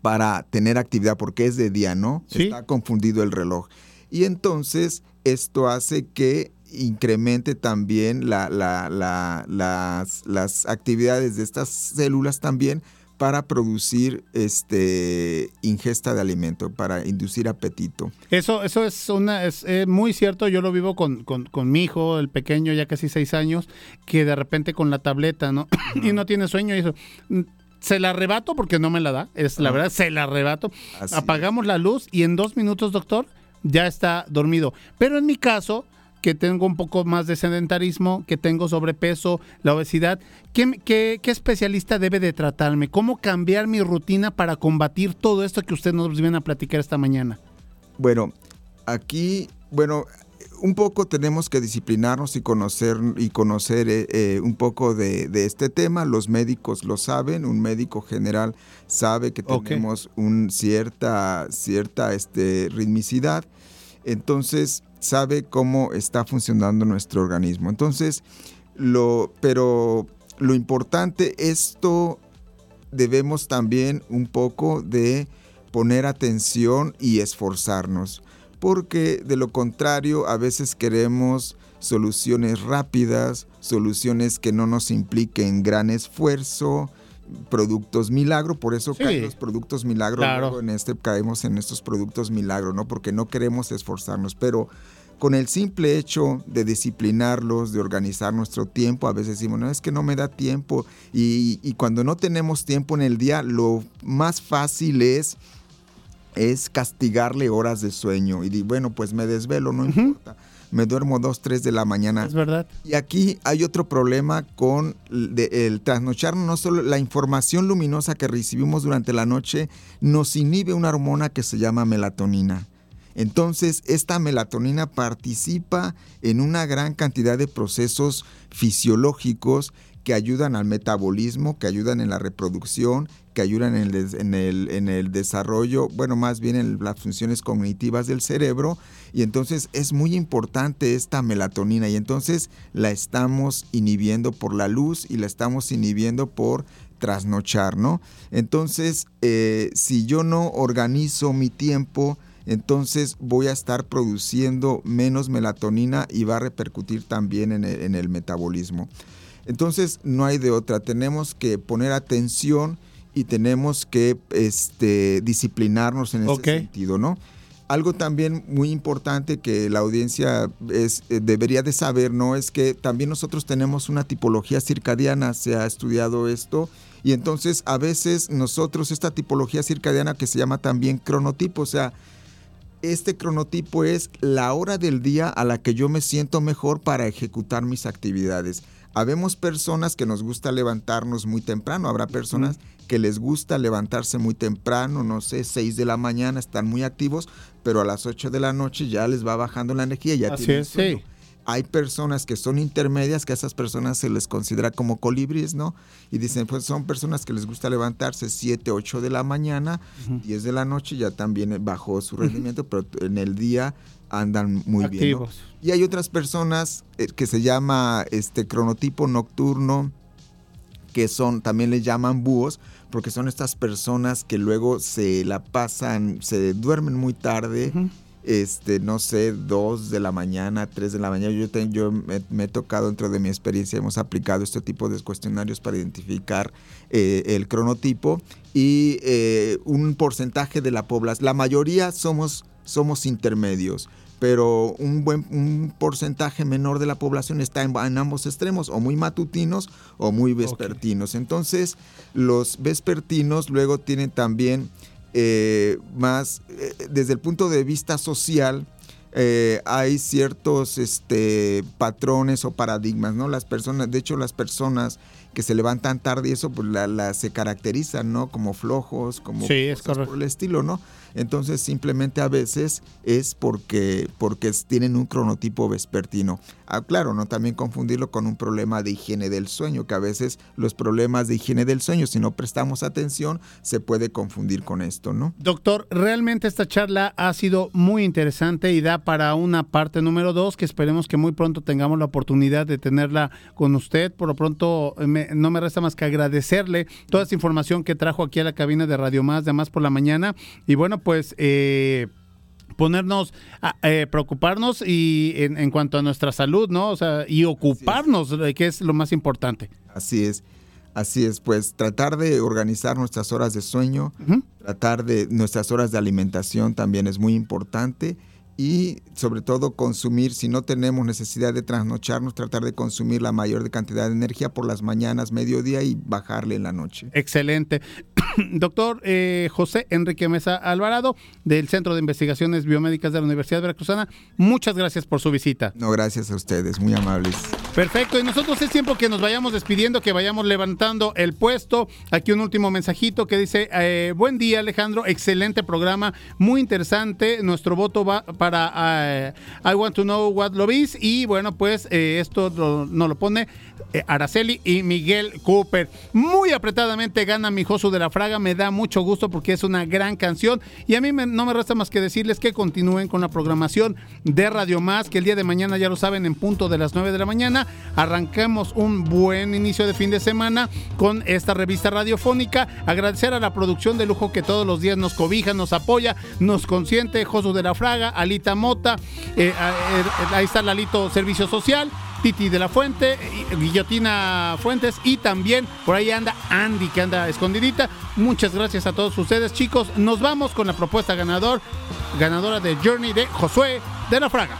para tener actividad, porque es de día, ¿no? Está confundido el reloj. Y entonces esto hace que incremente también la- la- la- las, las actividades de estas células también para producir este ingesta de alimento, para inducir apetito. Eso, eso es una, es eh, muy cierto. Yo lo vivo con, con, con mi hijo, el pequeño, ya casi seis años, que de repente con la tableta, ¿no? *clears throat* y no tiene sueño y eso. Mm, Se la arrebato porque no me la da. Es la verdad, se la arrebato. Apagamos la luz y en dos minutos, doctor, ya está dormido. Pero en mi caso, que tengo un poco más de sedentarismo, que tengo sobrepeso, la obesidad, ¿qué, qué, qué especialista debe de tratarme? ¿Cómo cambiar mi rutina para combatir todo esto que usted nos viene a platicar esta mañana? Bueno, aquí, bueno, un poco tenemos que disciplinarnos y conocer, y conocer eh, eh, un poco de, de este tema. Los médicos lo saben, un médico general sabe que tenemos un cierta, cierta este, ritmicidad, entonces sabe cómo está funcionando nuestro organismo. Entonces, lo, pero lo importante, esto debemos también un poco de poner atención y esforzarnos, porque de lo contrario a veces queremos soluciones rápidas, soluciones que no nos impliquen gran esfuerzo, productos milagro, por eso Sí. caen los productos milagro, Claro. en este caemos en estos productos milagro, ¿no? Porque no queremos esforzarnos, pero con el simple hecho de disciplinarlos, de organizar nuestro tiempo, a veces decimos, no, es que no me da tiempo. Y, y cuando no tenemos tiempo en el día, lo más fácil es, es castigarle horas de sueño. Y di, bueno, pues me desvelo, no importa. Me duermo dos, tres de la mañana. Es verdad. Y aquí hay otro problema con el trasnochar, no solo la información luminosa que recibimos durante la noche nos inhibe una hormona que se llama melatonina. Entonces, esta melatonina participa en una gran cantidad de procesos fisiológicos que ayudan al metabolismo, que ayudan en la reproducción, que ayudan en el, en el- desarrollo, bueno, más bien en las funciones cognitivas del cerebro. Y entonces es muy importante esta melatonina y entonces la estamos inhibiendo por la luz y la estamos inhibiendo por trasnochar, ¿no? Entonces, eh, si yo no organizo mi tiempo, entonces voy a estar produciendo menos melatonina y va a repercutir también en el metabolismo. Entonces no hay de otra, tenemos que poner atención y tenemos que este, disciplinarnos en ese Ok. sentido, ¿no? Algo también muy importante que la audiencia es, eh, debería de saber, ¿no? Es que también nosotros tenemos una tipología circadiana, se ha estudiado esto, y entonces a veces nosotros esta tipología circadiana que se llama también cronotipo, o sea, este cronotipo es la hora del día a la que yo me siento mejor para ejecutar mis actividades. Habemos personas que nos gusta levantarnos muy temprano, habrá personas que les gusta levantarse muy temprano, no sé, 6 de la mañana, están muy activos, pero a las 8 de la noche ya les va bajando la energía, ya Así tienen es, sueño. sí. Hay personas que son intermedias, que a esas personas se les considera como colibríes, ¿no? Y dicen, pues son personas que les gusta levantarse 7, 8 de la mañana, 10 de la noche, ya también bajó su rendimiento, pero en el día andan muy bien. ¿no? Activos. Y hay otras personas eh, que se llama este cronotipo nocturno, que son, también le llaman búhos, porque son estas personas que luego se la pasan, se duermen muy tarde, este, no sé, dos de la mañana, tres de la mañana. Yo, te- yo me, me he tocado dentro de mi experiencia, hemos aplicado este tipo de cuestionarios para identificar eh, el cronotipo y eh, un porcentaje de la población, la mayoría somos, somos intermedios. Pero un buen un porcentaje menor de la población está en, en ambos extremos, o muy matutinos o muy vespertinos. Entonces, los vespertinos luego tienen también eh, más, eh, desde el punto de vista social, eh, hay ciertos este, patrones o paradigmas, ¿no? Las personas, de hecho, las personas que se levantan tarde y eso, pues la, la- se caracterizan, ¿no? Como flojos, como Sí, es por el estilo, ¿no? Entonces, simplemente a veces es porque, porque tienen un cronotipo vespertino. Ah, claro, no también confundirlo con un problema de higiene del sueño, que a veces los problemas de higiene del sueño, si no prestamos atención, se puede confundir con esto, ¿no? Doctor, realmente esta charla ha sido muy interesante y da para una parte número dos que esperemos que muy pronto tengamos la oportunidad de tenerla con usted. Por lo pronto, me- no me resta más que agradecerle toda esta información que trajo aquí a la cabina de Radio Más, de Más por la Mañana. Y bueno, pues... eh, ponernos, a- eh, preocuparnos y en, en cuanto a nuestra salud, ¿no? O sea, y ocuparnos, eh, que es lo más importante. Así es. Así es, pues tratar de organizar nuestras horas de sueño, tratar de nuestras horas de alimentación también es muy importante y sobre todo consumir, si no tenemos necesidad de trasnocharnos, tratar de consumir la mayor cantidad de energía por las mañanas, mediodía y bajarle en la noche. Excelente. *clears throat* doctor eh, José Enrique Mesa Alvarado, del Centro de Investigaciones Biomédicas de la Universidad Veracruzana. Muchas gracias por su visita. No, gracias a ustedes, muy amables. Perfecto, y nosotros es tiempo que nos vayamos despidiendo, que vayamos levantando el puesto. Aquí un último mensajito que dice, eh, buen día Alejandro, excelente programa, muy interesante, nuestro voto va para eh, I Want to Know What Love Is y bueno, pues eh, esto lo- nos lo pone eh, Araceli y Miguel Cooper. Muy apretadamente gana mi Josu de la Fraga, me da mucho gusto porque es una gran canción. Y a mí no me resta más que decirles que continúen con la programación de Radio Más, que el día de mañana ya lo saben en punto de las 9 de la mañana, arrancamos un buen inicio de fin de semana con esta revista radiofónica, agradecer a la producción de lujo que todos los días nos cobija, nos apoya, nos consiente, Josu de la Fraga, Mota, eh, a- eh, ahí está Lalito Servicio Social, Titi de la Fuente, Guillotina Fuentes y también por ahí anda Andy que anda escondidita. Muchas gracias a todos ustedes chicos. Nos vamos con la propuesta ganador, ganadora de Journey de Josué de la Fraga.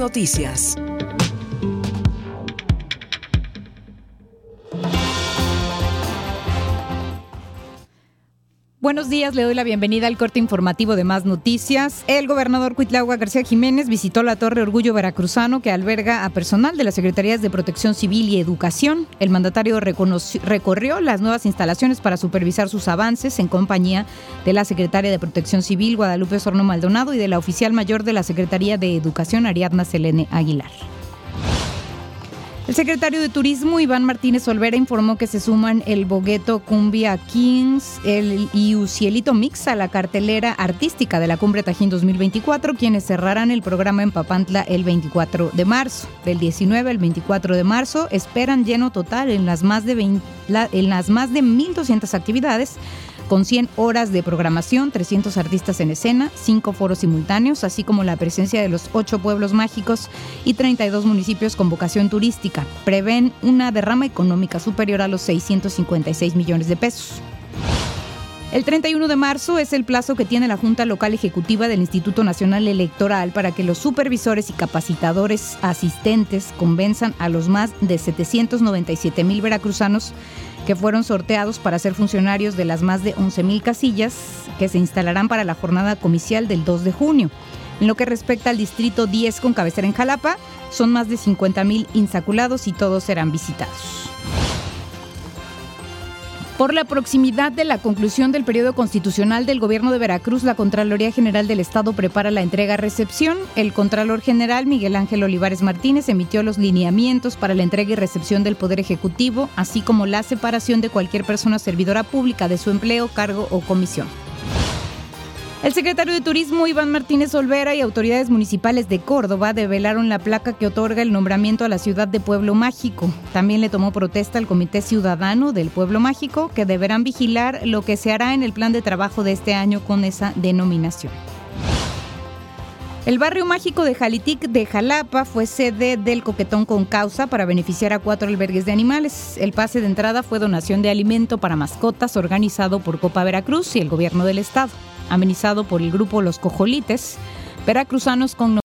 Noticias. Buenos días, le doy la bienvenida al corte informativo de Más Noticias. El gobernador Cuitlagua García Jiménez visitó la Torre Orgullo Veracruzano que alberga a personal de las Secretarías de Protección Civil y Educación. El mandatario recorrió las nuevas instalaciones para supervisar sus avances en compañía de la secretaria de Protección Civil Guadalupe Sorno Maldonado y de la oficial mayor de la Secretaría de Educación Ariadna Selene Aguilar. El secretario de Turismo, Iván Martínez Olvera, informó que se suman el Bogueto Cumbia Kings el, y Ucielito Mix a la cartelera artística de la Cumbre Tajín 2024, quienes cerrarán el programa en Papantla el 24 de marzo. Del 19 al 24 de marzo esperan lleno total en las más de, 20 la- en las más de 1.200 actividades con 100 horas de programación, 300 artistas en escena, 5 foros simultáneos, así como la presencia de los 8 pueblos mágicos y 32 municipios con vocación turística. Prevén una derrama económica superior a los 656 millones de pesos. El 31 de marzo es el plazo que tiene la Junta Local Ejecutiva del Instituto Nacional Electoral para que los supervisores y capacitadores asistentes convenzan a los más de 797 mil veracruzanos que fueron sorteados para ser funcionarios de las más de 11 mil casillas que se instalarán para la jornada comicial del 2 de junio. En lo que respecta al distrito 10 con cabecera en Jalapa, son más de 50 mil insaculados y todos serán visitados. Por la proximidad de la conclusión del periodo constitucional del gobierno de Veracruz, la Contraloría General del Estado prepara la entrega-recepción. El Contralor General Miguel Ángel Olivares Martínez emitió los lineamientos para la entrega y recepción del Poder Ejecutivo, así como la separación de cualquier persona servidora pública de su empleo, cargo o comisión. El secretario de Turismo Iván Martínez Olvera y autoridades municipales de Córdoba develaron la placa que otorga el nombramiento a la ciudad de Pueblo Mágico. También le tomó protesta al Comité Ciudadano del Pueblo Mágico, que deberán vigilar lo que se hará en el plan de trabajo de este año con esa denominación. El barrio mágico de Jalitic de Jalapa fue sede del Coquetón con Causa para beneficiar a cuatro albergues de animales. El pase de entrada fue donación de alimento para mascotas organizado por Copa Veracruz y el gobierno del estado. Amenizado por el grupo Los Cojolites, veracruzanos con